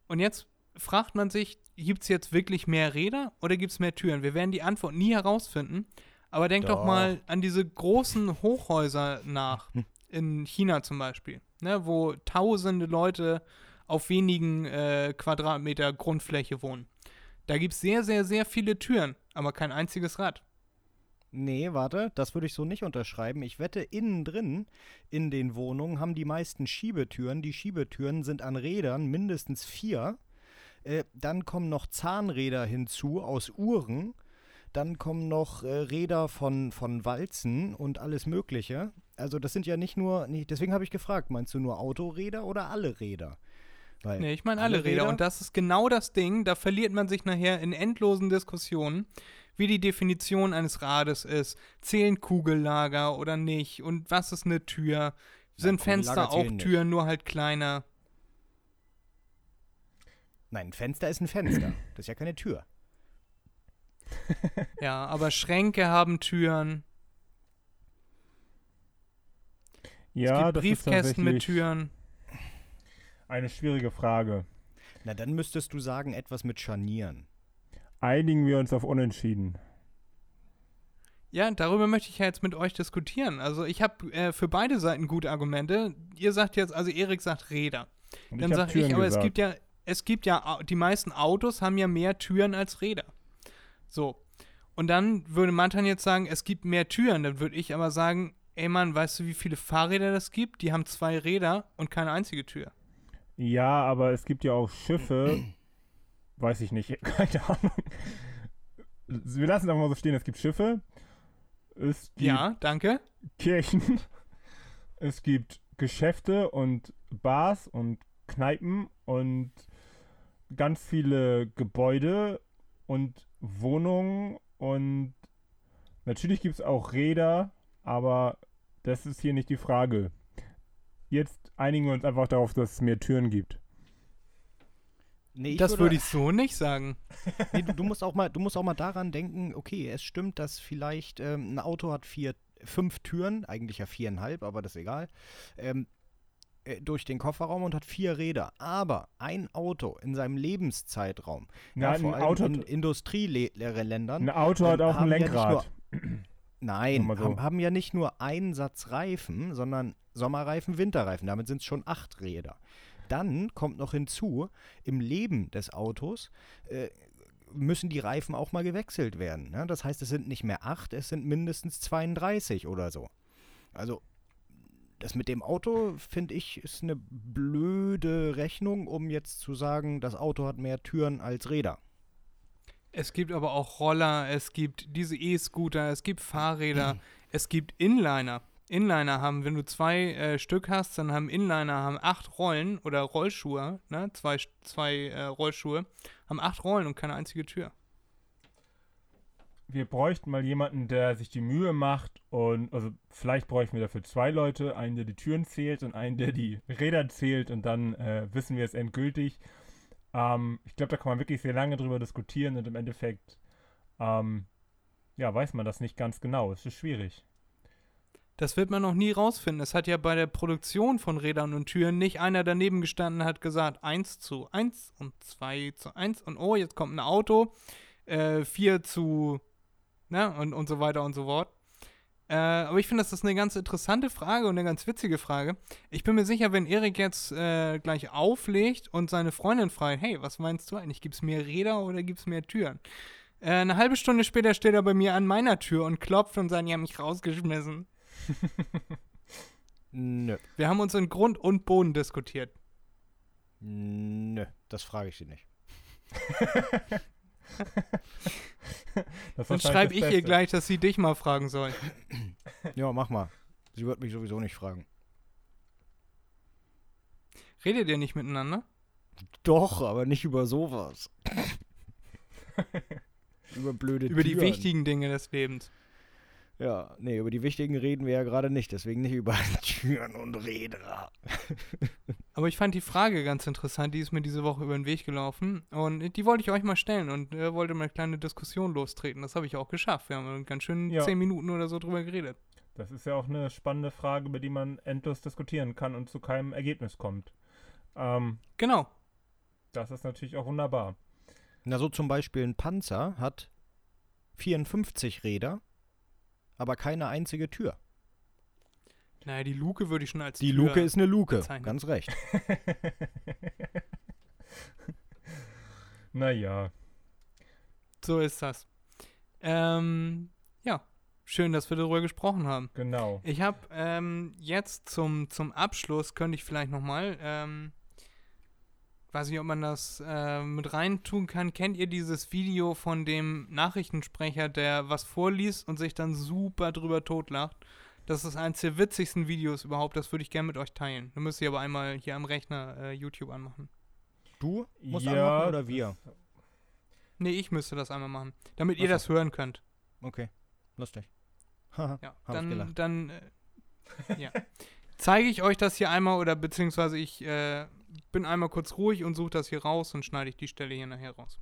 Und jetzt fragt man sich, gibt es jetzt wirklich mehr Räder oder gibt es mehr Türen? Wir werden die Antwort nie herausfinden. Aber denkt doch, Doch. mal an diese großen Hochhäuser nach, in China zum Beispiel, ne, wo tausende Leute auf wenigen äh, Quadratmeter Grundfläche wohnen. Da gibt es sehr, sehr, sehr viele Türen, aber kein einziges Rad. Nee, warte, das würde ich so nicht unterschreiben. Ich wette, innen drin in den Wohnungen haben die meisten Schiebetüren. Die Schiebetüren sind an Rädern mindestens vier. Äh, dann kommen noch Zahnräder hinzu aus Uhren. Dann kommen noch äh, Räder von, von Walzen und alles Mögliche. Also das sind ja nicht nur, nee, deswegen habe ich gefragt, meinst du nur Autoräder oder alle Räder? Weil Nee, ich meine alle Räder. Und das ist genau das Ding. Da verliert man sich nachher in endlosen Diskussionen, wie die Definition eines Rades ist. Zählen Kugellager oder nicht? Und was ist eine Tür? Sind Fenster Kugellager auch zählen nicht. Türen, nur halt kleiner? Nein, ein Fenster ist ein Fenster. Das ist ja keine Tür. Ja, aber Schränke haben Türen. Ja, es gibt Briefkästen mit Türen. Eine schwierige Frage. Na, dann müsstest du sagen, etwas mit Scharnieren. Einigen wir uns auf Unentschieden. Ja, darüber möchte ich ja jetzt mit euch diskutieren. Also ich habe äh, für beide Seiten gute Argumente. Ihr sagt jetzt, also Erik sagt Räder. Und Dann sage Türen ich, aber gesagt. es gibt ja, es gibt ja, die meisten Autos haben ja mehr Türen als Räder. So. Und dann würde Mantan jetzt sagen, es gibt mehr Türen. Dann würde ich aber sagen, ey Mann, weißt du, wie viele Fahrräder das gibt? Die haben zwei Räder und keine einzige Tür. Ja, aber es gibt ja auch Schiffe. weiß ich nicht, keine Ahnung. Wir lassen es einfach mal so stehen. Es gibt Schiffe. Es gibt Ja, danke. Kirchen. Es gibt Geschäfte und Bars und Kneipen und ganz viele Gebäude und Wohnungen und natürlich gibt es auch Räder, aber das ist hier nicht die Frage. Jetzt einigen wir uns einfach darauf, dass es mehr Türen gibt. Nee, das würde ich so nicht sagen. Nee, du, du, musst auch mal, du musst auch mal daran denken, okay, es stimmt, dass vielleicht ähm, ein Auto hat vier, fünf Türen, eigentlich ja viereinhalb, aber das ist egal, ähm, äh, durch den Kofferraum und hat vier Räder. Aber ein Auto in seinem Lebenszeitraum, ja, Nein, vor allem Auto, in Industrieländern, ein Auto hat ähm, auch ein haben ja Lenkrad. Nein, so. haben, haben ja nicht nur einen Satz Reifen, sondern Sommerreifen, Winterreifen. Damit sind es schon acht Räder. Dann kommt noch hinzu, im Leben des Autos äh, müssen die Reifen auch mal gewechselt werden. Ne? Das heißt, es sind nicht mehr acht, es sind mindestens 32 oder so. Also, das mit dem Auto, finde ich, ist eine blöde Rechnung, um jetzt zu sagen, das Auto hat mehr Türen als Räder. Es gibt aber auch Roller, es gibt diese E-Scooter, es gibt Mhm. Fahrräder, es gibt Inliner. Inliner haben, wenn du zwei äh, Stück hast, dann haben Inliner haben acht Rollen oder Rollschuhe, ne? Zwei, zwei äh, Rollschuhe, haben acht Rollen und keine einzige Tür. Wir bräuchten mal jemanden, der sich die Mühe macht und, also vielleicht bräuchten wir dafür zwei Leute, einen, der die Türen zählt und einen, der die Räder zählt und dann äh, wissen wir es endgültig. Ähm, ich glaube, da kann man wirklich sehr lange drüber diskutieren und im Endeffekt, ähm, ja, weiß man das nicht ganz genau. Es ist schwierig. Das wird man noch nie rausfinden. Es hat ja bei der Produktion von Rädern und Türen nicht einer daneben gestanden hat gesagt, 1 zu 1 und 2 zu 1 und oh, jetzt kommt ein Auto, äh, 4 zu, ne, und, und so weiter und so fort. Äh, aber ich finde, das ist eine ganz interessante Frage und eine ganz witzige Frage. Ich bin mir sicher, wenn Erik jetzt äh, gleich auflegt und seine Freundin fragt, hey, was meinst du eigentlich? Gibt es mehr Räder oder gibt es mehr Türen? Äh, eine halbe Stunde später steht er bei mir an meiner Tür und klopft und sagt, die haben mich rausgeschmissen. Nö. Wir haben uns in Grund und Boden diskutiert. Nö, das frage ich sie nicht. Dann wahrscheinlich schreibe ich ihr Beste. gleich, dass sie dich mal fragen soll. Ja, mach mal. Sie wird mich sowieso nicht fragen. Redet ihr nicht miteinander? Doch, aber nicht über sowas. über blöde Über die Türen. wichtigen Dinge des Lebens. Ja, nee, über die wichtigen reden wir ja gerade nicht. Deswegen nicht über Türen und Räder. Aber ich fand die Frage ganz interessant, die ist mir diese Woche über den Weg gelaufen. Und die wollte ich euch mal stellen und äh, wollte mal eine kleine Diskussion lostreten. Das habe ich auch geschafft. Wir haben ganz schön Ja. zehn Minuten oder so drüber geredet. Das ist ja auch eine spannende Frage, über die man endlos diskutieren kann und zu keinem Ergebnis kommt. Ähm, Genau. das ist natürlich auch wunderbar. Na, so zum Beispiel ein Panzer hat 54 Räder, aber keine einzige Tür. Naja, die Luke würde ich schon als Die Tür Luke ist eine Luke, bezeichnen. ganz recht. naja. So ist das. Ähm, ja. Schön, dass wir darüber gesprochen haben. Genau. Ich habe ähm, jetzt zum, zum Abschluss, könnte ich vielleicht nochmal, ähm, weiß nicht, ob man das äh, mit rein tun kann. Kennt ihr dieses Video von dem Nachrichtensprecher, der was vorliest und sich dann super drüber totlacht? Das ist eines der witzigsten Videos überhaupt. Das würde ich gerne mit euch teilen. Da müsst ihr aber einmal hier am Rechner äh, YouTube anmachen. Du musst Ja, anmachen oder wir? Nee, ich müsste das einmal machen, damit ihr Ach das hören könnt. Okay, lustig. Haha, Ja, dann, dann äh, ja. zeige ich euch das hier einmal oder beziehungsweise ich äh, bin einmal kurz ruhig und suche das hier raus und schneide ich die Stelle hier nachher raus.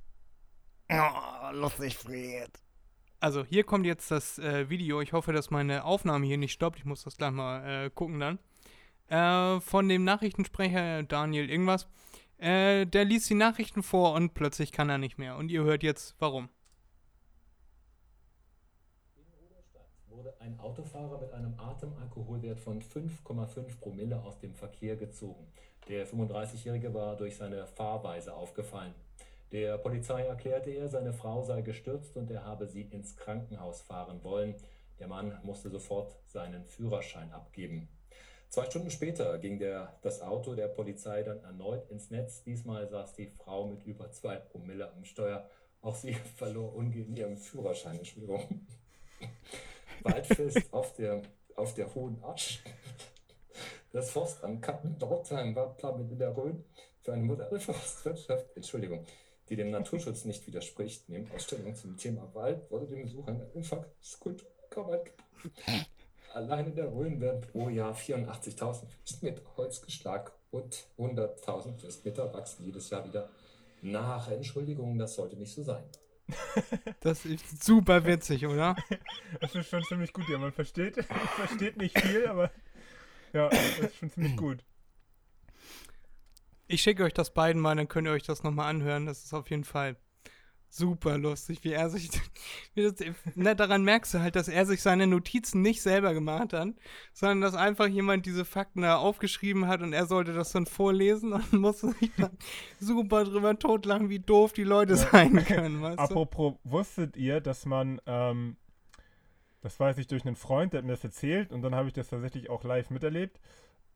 oh, lustig, Fred. Also hier kommt jetzt das äh, Video. Ich hoffe, dass meine Aufnahme hier nicht stoppt. Ich muss das gleich mal äh, gucken dann. Äh, von dem Nachrichtensprecher Daniel irgendwas. Äh, der liest die Nachrichten vor und plötzlich kann er nicht mehr. Und ihr hört jetzt warum. Wurde ein Autofahrer mit einem Atemalkoholwert von 5,5 Promille aus dem Verkehr gezogen. Der 35-Jährige war durch seine Fahrweise aufgefallen. Der Polizei erklärte er, seine Frau sei gestürzt und er habe sie ins Krankenhaus fahren wollen. Der Mann musste sofort seinen Führerschein abgeben. Zwei Stunden später ging der, das Auto der Polizei dann erneut ins Netz. Diesmal saß die Frau mit über zwei Promille am Steuer. Auch sie verlor ungehend ihren Führerschein. Entschuldigung. Waldfest auf der, auf der Hohen Arsch. Das Forstamt Kappendortheim war damit in der Rhön für eine moderne Forstwirtschaft, Entschuldigung, die dem Naturschutz nicht widerspricht. Neben Ausstellung zum Thema Wald wurde dem Besucher eine Infarktskulptur geboten. Allein in der Rhön werden pro Jahr 84.000 Festmeter Holz geschlagen und 100.000 Festmeter wachsen jedes Jahr wieder nach. Entschuldigung, das sollte nicht so sein. Das ist super witzig, oder? Das ist schon ziemlich gut, ja. Man versteht, versteht nicht viel, aber ja, das ist schon ziemlich gut. Ich schicke euch das beiden mal, dann könnt ihr euch das nochmal anhören. Das ist auf jeden Fall super lustig, wie er sich. Wie das, ne, daran merkst du halt, dass er sich seine Notizen nicht selber gemacht hat, sondern dass einfach jemand diese Fakten da aufgeschrieben hat und er sollte das dann vorlesen und musste sich dann super drüber totlachen, wie doof die Leute sein können. Weißt du? Apropos, wusstet ihr, dass man, ähm, das weiß ich durch einen Freund, der hat mir das erzählt und dann habe ich das tatsächlich auch live miterlebt,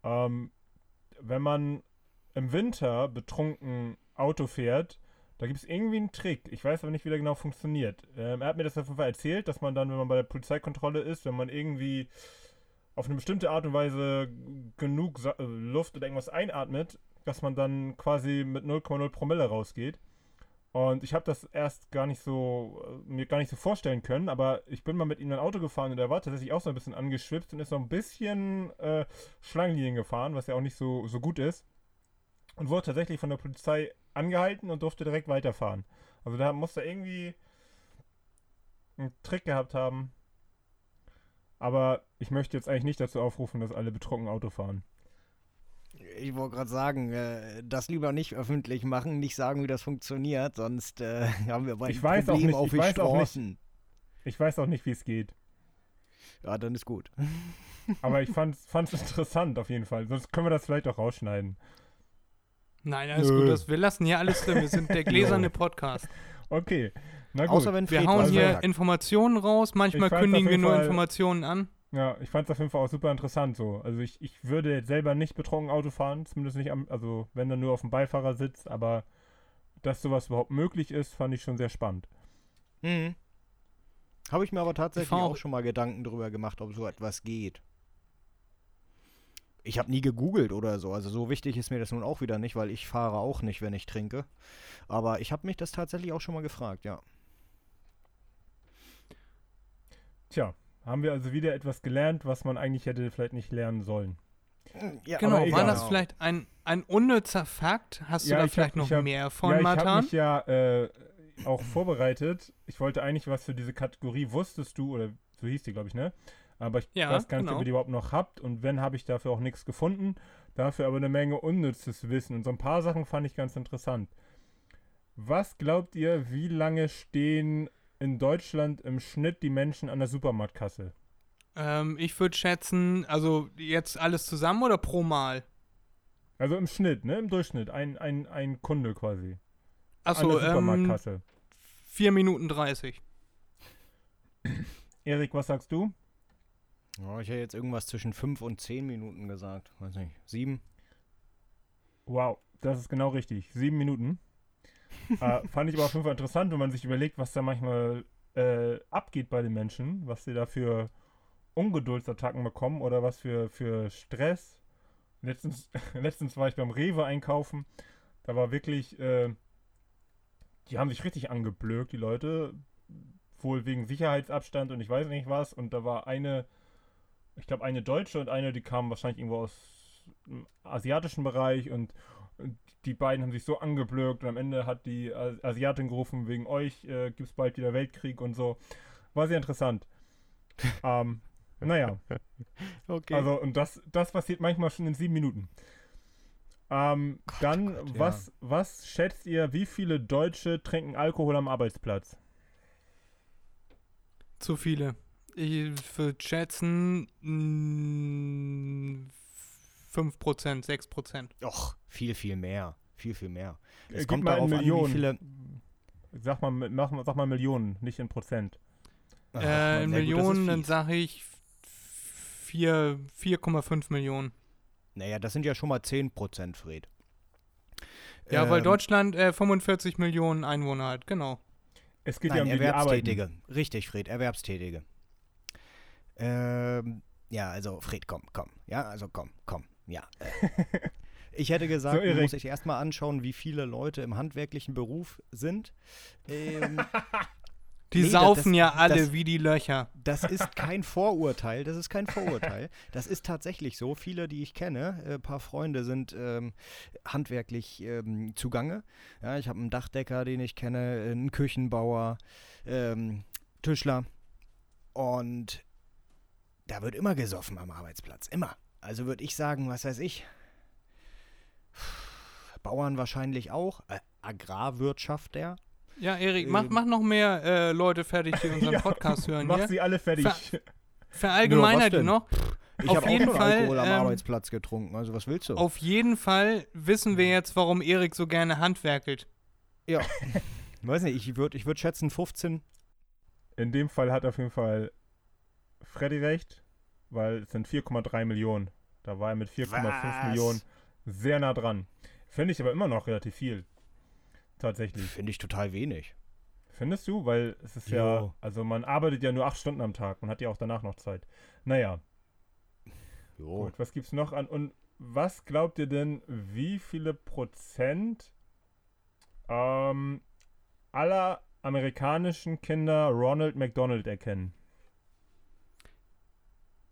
ähm, wenn man im Winter betrunken Auto fährt, da gibt es irgendwie einen Trick. Ich weiß aber nicht, wie der genau funktioniert. Ähm, er hat mir das auf jeden Fall erzählt, dass man dann, wenn man bei der Polizeikontrolle ist, wenn man irgendwie auf eine bestimmte Art und Weise genug Sa äh, Luft oder irgendwas einatmet, dass man dann quasi mit 0,0 Promille rausgeht. Und ich habe das erst gar nicht so, äh, mir gar nicht so vorstellen können, aber ich bin mal mit ihm ein Auto gefahren und er war tatsächlich auch so ein bisschen angeschwipst und ist so ein bisschen äh, Schlangenlinien gefahren, was ja auch nicht so, so gut ist. Und wurde tatsächlich von der Polizei angehalten und durfte direkt weiterfahren. Also da musste er irgendwie einen Trick gehabt haben. Aber ich möchte jetzt eigentlich nicht dazu aufrufen, dass alle betrunken Auto fahren. Ich wollte gerade sagen, äh, das lieber nicht öffentlich machen, nicht sagen, wie das funktioniert, sonst äh, haben wir bald Ich ein Problem auf ich die weiß auch nicht. Straßen. Ich weiß auch nicht, wie es geht. Ja, dann ist gut. Aber ich fand es interessant auf jeden Fall. Sonst können wir das vielleicht auch rausschneiden. Nein, alles Nö. gut. Das, wir lassen hier alles drin. Wir sind der gläserne Podcast. Okay. Na gut. Außer wenn Wir Fred hauen was hier sagt. Informationen raus. Manchmal Ich fand's kündigen auf wir jeden nur Fall- Informationen an. Ja, ich fand es auf jeden Fall auch super interessant so. Also ich, ich würde jetzt selber nicht betrunken Auto fahren, zumindest nicht am, also wenn dann nur auf dem Beifahrersitz, aber dass sowas überhaupt möglich ist, fand ich schon sehr spannend. Mhm. Habe ich mir aber tatsächlich fahr auch auch- schon mal Gedanken drüber gemacht, ob so etwas geht. Ich habe nie gegoogelt oder so, also so wichtig ist mir das nun auch wieder nicht, weil ich fahre auch nicht, wenn ich trinke. Aber ich habe mich das tatsächlich auch schon mal gefragt, ja. Tja, haben wir also wieder etwas gelernt, was man eigentlich hätte vielleicht nicht lernen sollen. ja Genau, war das vielleicht ein, ein unnützer Fakt? Hast du Ja, da ich hab- vielleicht noch hab- mehr von, ja, ich habe Matan? mich ja äh, auch vorbereitet. Ich wollte eigentlich was für diese Kategorie wusstest du, oder so hieß die, glaube ich, ne? Aber ich Ja, weiß gar nicht, genau. ob ihr die überhaupt noch habt. Und wenn, habe ich dafür auch nichts gefunden. Dafür aber eine Menge unnützes Wissen. Und so ein paar Sachen fand ich ganz interessant. Was glaubt ihr, wie lange stehen in Deutschland im Schnitt die Menschen an der Supermarktkasse? Ähm, ich würde schätzen, also jetzt alles zusammen oder pro Mal? Also im Schnitt, ne? Im Durchschnitt. Ein, ein, ein Kunde quasi. an Achso, der ähm, Supermarktkasse. 4 Minuten 30. Erik, was sagst du? Ja, ich hätte jetzt irgendwas zwischen 5 und 10 Minuten gesagt. Weiß nicht. 7? Wow, das ist genau richtig. Sieben Minuten. äh, fand ich aber auf jeden Fall interessant, wenn man sich überlegt, was da manchmal äh, abgeht bei den Menschen, was sie da für Ungeduldsattacken bekommen oder was für, für Stress. Letztens, letztens war ich beim Rewe einkaufen. Da war wirklich, äh, die haben sich richtig angeblökt, die Leute. Wohl wegen Sicherheitsabstand und ich weiß nicht was. Und da war eine, ich glaube, eine Deutsche und eine, die kam wahrscheinlich irgendwo aus dem asiatischen Bereich und, die beiden haben sich so angeblökt und am Ende hat die As- Asiatin gerufen, wegen euch äh, gibt es bald wieder Weltkrieg und so. War sehr interessant. ähm, naja, Okay. also und das, das passiert manchmal schon in sieben Minuten. Ähm, dann, Gott, ja. was, was schätzt ihr, wie viele Deutsche trinken Alkohol am Arbeitsplatz? Zu viele. Ich würde schätzen mh, 5%, 6%. Och, viel, viel mehr. Viel, viel mehr. Äh, Es gib kommt mal in darauf an, wie Millionen. viele. Sag mal, mach, mal- sag mal Millionen, nicht in Prozent. Ach, äh, in ja gut, Millionen, dann sage ich vier- 4,5 Millionen. Naja, das sind ja schon mal 10%, Fred. Ja, weil Ähm, Deutschland äh, 45 Millionen Einwohner hat, genau. Es geht Nein, ja um. Erwerbstätige. Richtig, Fred, Erwerbstätige. Ähm, ja, also Fred, komm, komm. Ja, also komm, komm. Ja. Äh. Ich hätte gesagt, So, muss sich erstmal anschauen, wie viele Leute im handwerklichen Beruf sind. Ähm, Die Nee, saufen das- ja alle das- wie die Löcher. das ist kein Vorurteil, das ist kein Vorurteil. Das ist tatsächlich so. Viele, die ich kenne, ein paar Freunde sind ähm, handwerklich ähm, zugange. Ja, ich habe einen Dachdecker, den ich kenne, einen Küchenbauer, ähm, Tischler. Und da wird immer gesoffen am Arbeitsplatz. Immer. Also würde ich sagen, was weiß ich. Bauern wahrscheinlich auch. Äh, Agrarwirtschaftler. Ja, Erik, mach, Ähm. mach noch mehr äh, Leute fertig, die unseren Ja, Podcast hören Mach hier. sie alle fertig. Ver- Verallgemeiner die noch. Ich habe auch jeden schon Fall, Alkohol am ähm, Arbeitsplatz getrunken. Also was willst du? Auf jeden Fall wissen wir jetzt, warum Erik so gerne handwerkelt. Ja. Weiß nicht, ich würde ich würd schätzen 15. In dem Fall hat auf jeden Fall Freddy recht, weil es sind 4,3 Millionen. Da war er mit 4,5 Was? Millionen sehr nah dran. Finde ich aber immer noch relativ viel. Tatsächlich. Finde ich total wenig. Findest du? Weil es ist ja, Jo. also man arbeitet ja nur acht Stunden am Tag. Man hat ja auch danach noch Zeit. Naja, Jo. gut. Was gibt's noch an? Und was glaubt ihr denn, wie viele Prozent ähm, aller amerikanischen Kinder Ronald McDonald erkennen?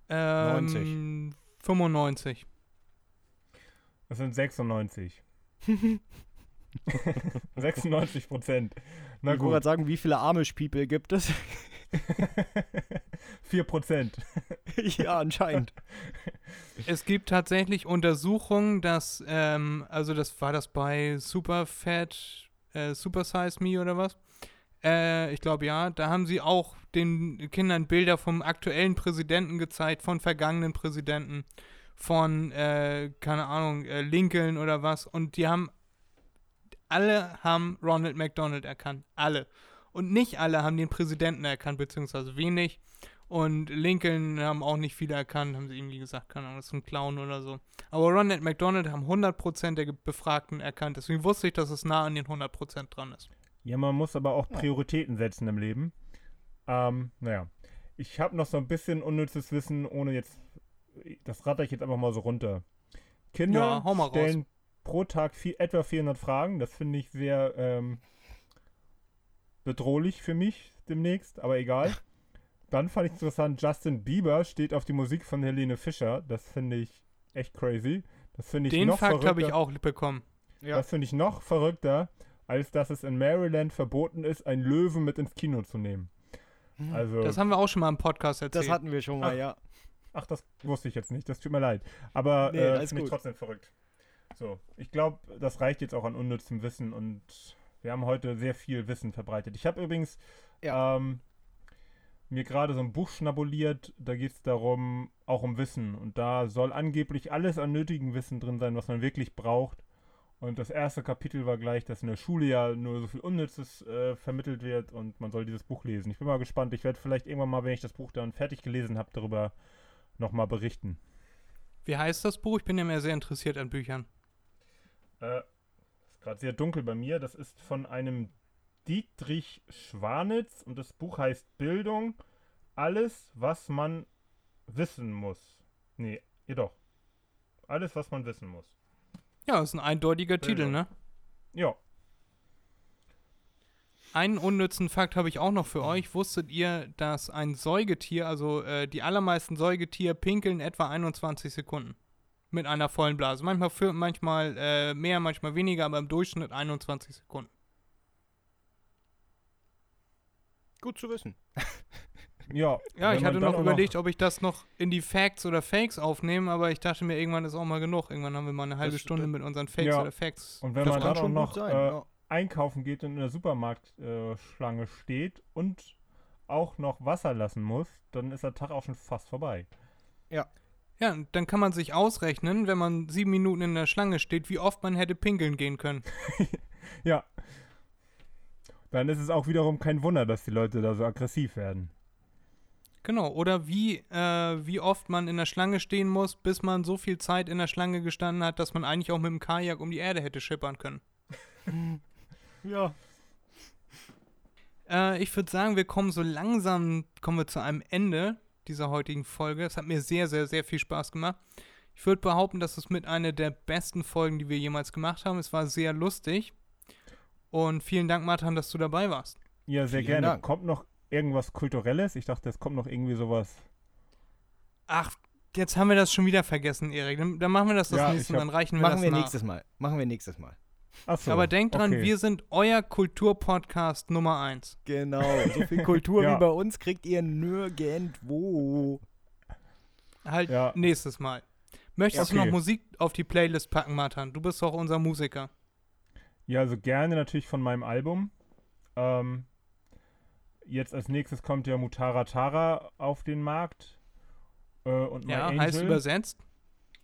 Ähm, 95. Das sind 96. 96 Prozent. Na ich wollte gut. gerade sagen, wie viele Amish-People gibt es? 4 Prozent. ja, anscheinend. Es gibt tatsächlich Untersuchungen, dass, ähm, also das war das bei Superfat, äh, Super Size Me oder was? Äh, ich glaube ja, da haben sie auch den Kindern Bilder vom aktuellen Präsidenten gezeigt, von vergangenen Präsidenten, von, äh, keine Ahnung, äh, Lincoln oder was. Und die haben, alle haben Ronald McDonald erkannt. Alle. Und nicht alle haben den Präsidenten erkannt, beziehungsweise wenig. Und Lincoln haben auch nicht viele erkannt, haben sie irgendwie gesagt, keine Ahnung, das ist ein Clown oder so. Aber Ronald McDonald haben 100% der Befragten erkannt. Deswegen wusste ich, dass es nah an den 100% dran ist. Ja, man muss aber auch Prioritäten setzen im Leben. Ähm, naja. Ich habe noch so ein bisschen unnützes Wissen, ohne jetzt. Das ratter ich jetzt einfach mal so runter. Kinder Ja, mal raus. stellen pro Tag viel, etwa 400 Fragen. Das finde ich sehr ähm, bedrohlich für mich demnächst, aber egal. Dann fand ich interessant, Justin Bieber steht auf die Musik von Helene Fischer. Das finde ich echt crazy. Das finde ich Den noch Fakt habe ich auch bekommen. Ja. Das finde ich noch verrückter, als dass es in Maryland verboten ist, einen Löwen mit ins Kino zu nehmen. Also, Das haben wir auch schon mal im Podcast erzählt. Das hatten wir schon mal, Ach. ja. ach, das wusste ich jetzt nicht. Das tut mir leid. Aber Nee, äh, finde ich trotzdem verrückt. So, ich glaube, das reicht jetzt auch an unnützem Wissen und wir haben heute sehr viel Wissen verbreitet. Ich habe übrigens ähm, mir gerade so ein Buch schnabuliert, da geht es darum, auch um Wissen. Und da soll angeblich alles an nötigem Wissen drin sein, was man wirklich braucht, Und das erste Kapitel war gleich, dass in der Schule ja nur so viel Unnützes äh, vermittelt wird und man soll dieses Buch lesen. Ich bin mal gespannt. Ich werde vielleicht irgendwann mal, wenn ich das Buch dann fertig gelesen habe, darüber nochmal berichten. Wie heißt das Buch? Ich bin ja mehr sehr interessiert an Büchern. Äh, ist gerade sehr dunkel bei mir. Das ist von einem Dietrich Schwanitz und das Buch heißt Bildung. Alles, was man wissen muss. Nee, jedoch. Alles, was man wissen muss. Ja, ist ein eindeutiger Titel, Bildung. ne? Ja. Einen unnützen Fakt habe ich auch noch für euch. Wusstet ihr, dass ein Säugetier, also äh, die allermeisten Säugetiere, pinkeln etwa 21 Sekunden? Mit einer vollen Blase. Manchmal, für, manchmal äh, mehr, manchmal weniger, aber im Durchschnitt 21 Sekunden. Gut zu wissen. Ja, Ja, ich hatte noch überlegt, ob ich das noch in die Facts oder Fakes aufnehme, aber ich dachte mir, irgendwann ist auch mal genug. Irgendwann haben wir mal eine halbe Das- Stunde das- mit unseren Fakes Ja. oder Facts. Und wenn Das man kann dann auch noch sein. äh, ja. einkaufen geht und in der Supermarktschlange steht und auch noch Wasser lassen muss, dann ist der Tag auch schon fast vorbei. Ja, und dann kann man sich ausrechnen, wenn man sieben Minuten in der Schlange steht, wie oft man hätte pinkeln gehen können. Ja. Dann ist es auch wiederum kein Wunder, dass die Leute da so aggressiv werden. Genau, oder wie, äh, wie oft man in der Schlange stehen muss, bis man so viel Zeit in der Schlange gestanden hat, dass man eigentlich auch mit dem Kajak um die Erde hätte schippern können. Ja. Äh, ich würde sagen, wir kommen so langsam, kommen wir zu einem Ende dieser heutigen Folge. Es hat mir sehr, sehr, sehr viel Spaß gemacht. Ich würde behaupten, das ist mit einer der besten Folgen, die wir jemals gemacht haben. Es war sehr lustig. Und vielen Dank, Martin, dass du dabei warst. Ja, sehr Vielen gerne. Dank. Kommt noch irgendwas Kulturelles? Ich dachte, es kommt noch irgendwie sowas. Ach, jetzt haben wir das schon wieder vergessen, Erik. Dann, dann machen wir das das Ja, nächste Mal, dann reichen wir Machen das wir nach. nächstes Mal. Machen wir nächstes Mal. Achso. Aber denkt dran, okay. wir sind euer Kulturpodcast Nummer 1. Genau. So viel Kultur Ja. wie bei uns kriegt ihr nirgendwo. Halt Ja. nächstes Mal. Möchtest du Okay. noch Musik auf die Playlist packen, Martin? Du bist doch unser Musiker. Ja, also gerne natürlich von meinem Album. Ähm, jetzt als nächstes kommt ja Mutara Tara auf den Markt. Äh, und My Ja, Angel. heißt übersetzt.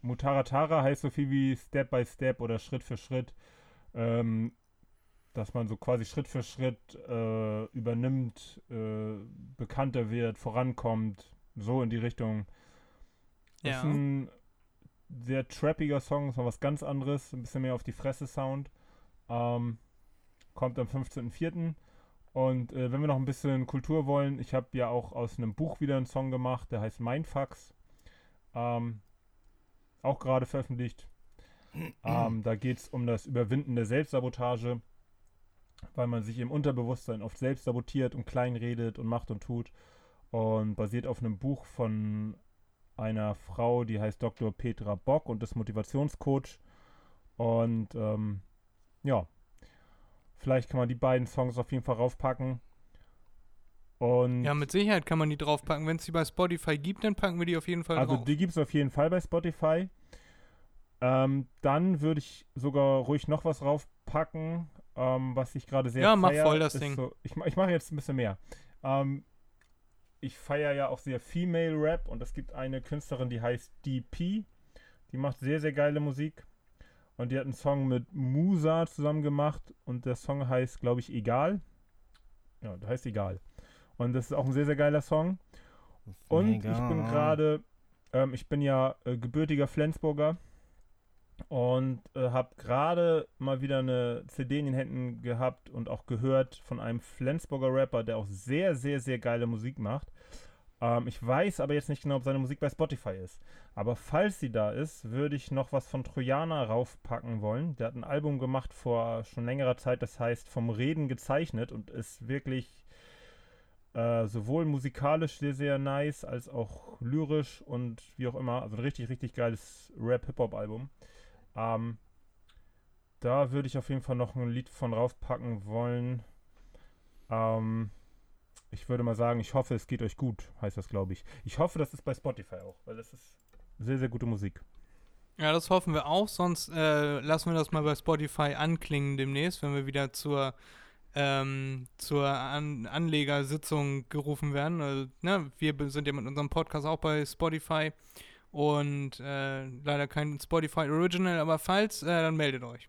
Mutara Tara heißt so viel wie Step by Step oder Schritt für Schritt. Ähm, dass man so quasi Schritt für Schritt äh, übernimmt, äh, bekannter wird, vorankommt. So in die Richtung. Ja. Ist ein sehr trappiger Song, ist mal was ganz anderes, ein bisschen mehr auf die Fresse Sound. Ähm, kommt am 15.04. Und äh, wenn wir noch ein bisschen Kultur wollen, ich habe ja auch aus einem Buch wieder einen Song gemacht, der heißt Mindfucks. Ähm, auch gerade veröffentlicht. ähm, da geht es um das Überwinden der Selbstsabotage, weil man sich im Unterbewusstsein oft selbst sabotiert und kleinredet und macht und tut. Und basiert auf einem Buch von einer Frau, die heißt Dr. Petra Bock und ist Motivationscoach. Und ähm, ja, vielleicht kann man die beiden Songs auf jeden Fall raufpacken. Und Ja, mit Sicherheit kann man die draufpacken. Wenn es die bei Spotify gibt, dann packen wir die auf jeden Fall also drauf. die gibt es auf jeden Fall bei Spotify. Ähm, dann würde ich sogar ruhig noch was raufpacken, ähm, was ich gerade sehr Ja, mach voll das Ding. So, ich ich mache jetzt ein bisschen mehr. Ähm, ich feiere ja auch sehr Female Rap und es gibt eine Künstlerin, die heißt DP. Die macht sehr, sehr geile Musik. Und die hat einen Song mit Musa zusammen gemacht und der Song heißt, glaube ich, Egal. Ja, der heißt Egal. Und das ist auch ein sehr, sehr geiler Song. Und ich bin gerade, ähm, ich bin ja äh, gebürtiger Flensburger und äh, habe gerade mal wieder eine CD in den Händen gehabt und auch gehört von einem Flensburger Rapper, der auch sehr, sehr, sehr geile Musik macht. Ähm, ich weiß aber jetzt nicht genau, ob seine Musik bei Spotify ist. Aber falls sie da ist, würde ich noch was von Trojana raufpacken wollen. Der hat ein Album gemacht vor schon längerer Zeit, das heißt Vom Reden gezeichnet und ist wirklich äh, sowohl musikalisch sehr, sehr nice, als auch lyrisch und wie auch immer. Also ein richtig, richtig geiles Rap-Hip-Hop-Album. Ähm, da würde ich auf jeden Fall noch ein Lied von raufpacken wollen. Ähm, ich würde mal sagen, ich hoffe, es geht euch gut, heißt das, glaube ich. Ich hoffe, das ist bei Spotify auch, weil das ist sehr, sehr gute Musik. Ja, das hoffen wir auch. Sonst äh, lassen wir das mal bei Spotify anklingen demnächst, wenn wir wieder zur, ähm, zur An Anlegersitzung gerufen werden. Also, ne, wir sind ja mit unserem Podcast auch bei Spotify und äh, leider kein Spotify Original, aber falls, äh, dann meldet euch.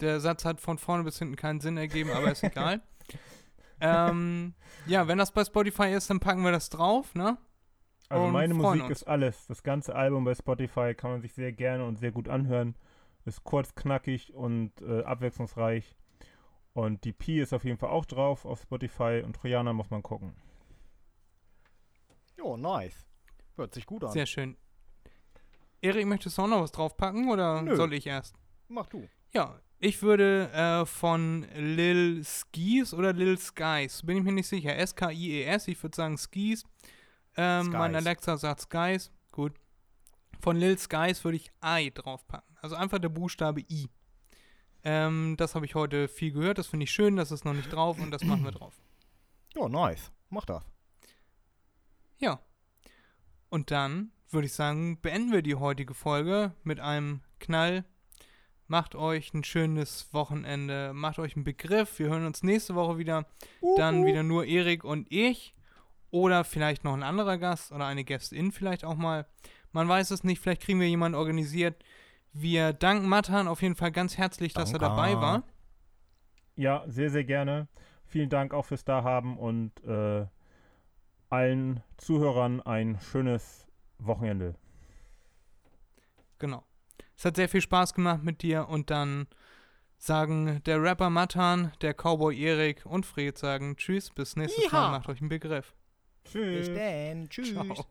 Der Satz hat von vorne bis hinten keinen Sinn ergeben, aber ist egal. Ähm, ja, wenn das bei Spotify ist, dann packen wir das drauf, ne? Also Und meine Musik uns. ist alles. Das ganze Album bei Spotify kann man sich sehr gerne und sehr gut anhören. Ist kurz, knackig und äh, abwechslungsreich. Und die Pi ist auf jeden Fall auch drauf auf Spotify und Trojaner muss man gucken. Jo, nice. Hört sich gut an. Sehr schön. Erik, möchtest du auch noch was draufpacken oder Nö. soll ich erst? Mach du. Ja, ich würde äh, von Lil Skis oder Lil Skies, bin ich mir nicht sicher. S-K-I-E-S, ich würde sagen Skis. Ähm, mein Skies. Alexa sagt Skies, gut. Von Lil Skies würde ich I draufpacken. Also einfach der Buchstabe I. Ähm, das habe ich heute viel gehört, das finde ich schön, das ist noch nicht drauf und das machen wir drauf. Jo, nice. Mach das. Ja. Und dann würde ich sagen, beenden wir die heutige Folge mit einem Knall. Macht euch ein schönes Wochenende, macht euch einen Begriff. Wir hören uns nächste Woche wieder. Dann wieder nur Erik und ich. Oder vielleicht noch ein anderer Gast oder eine Gästin vielleicht auch mal. Man weiß es nicht, vielleicht kriegen wir jemanden organisiert. Wir danken Matan auf jeden Fall ganz herzlich, dass er Danke. dabei war. Ja, sehr, sehr gerne. Vielen Dank auch fürs Dahaben und äh, allen Zuhörern ein schönes Wochenende. Genau. Es hat sehr viel Spaß gemacht mit dir und dann sagen der Rapper Matan, der Cowboy Erik und Fred sagen Tschüss, bis nächstes. Mal, macht euch einen Begriff. Tschüss. Bis dann. Tschüss. Ciao.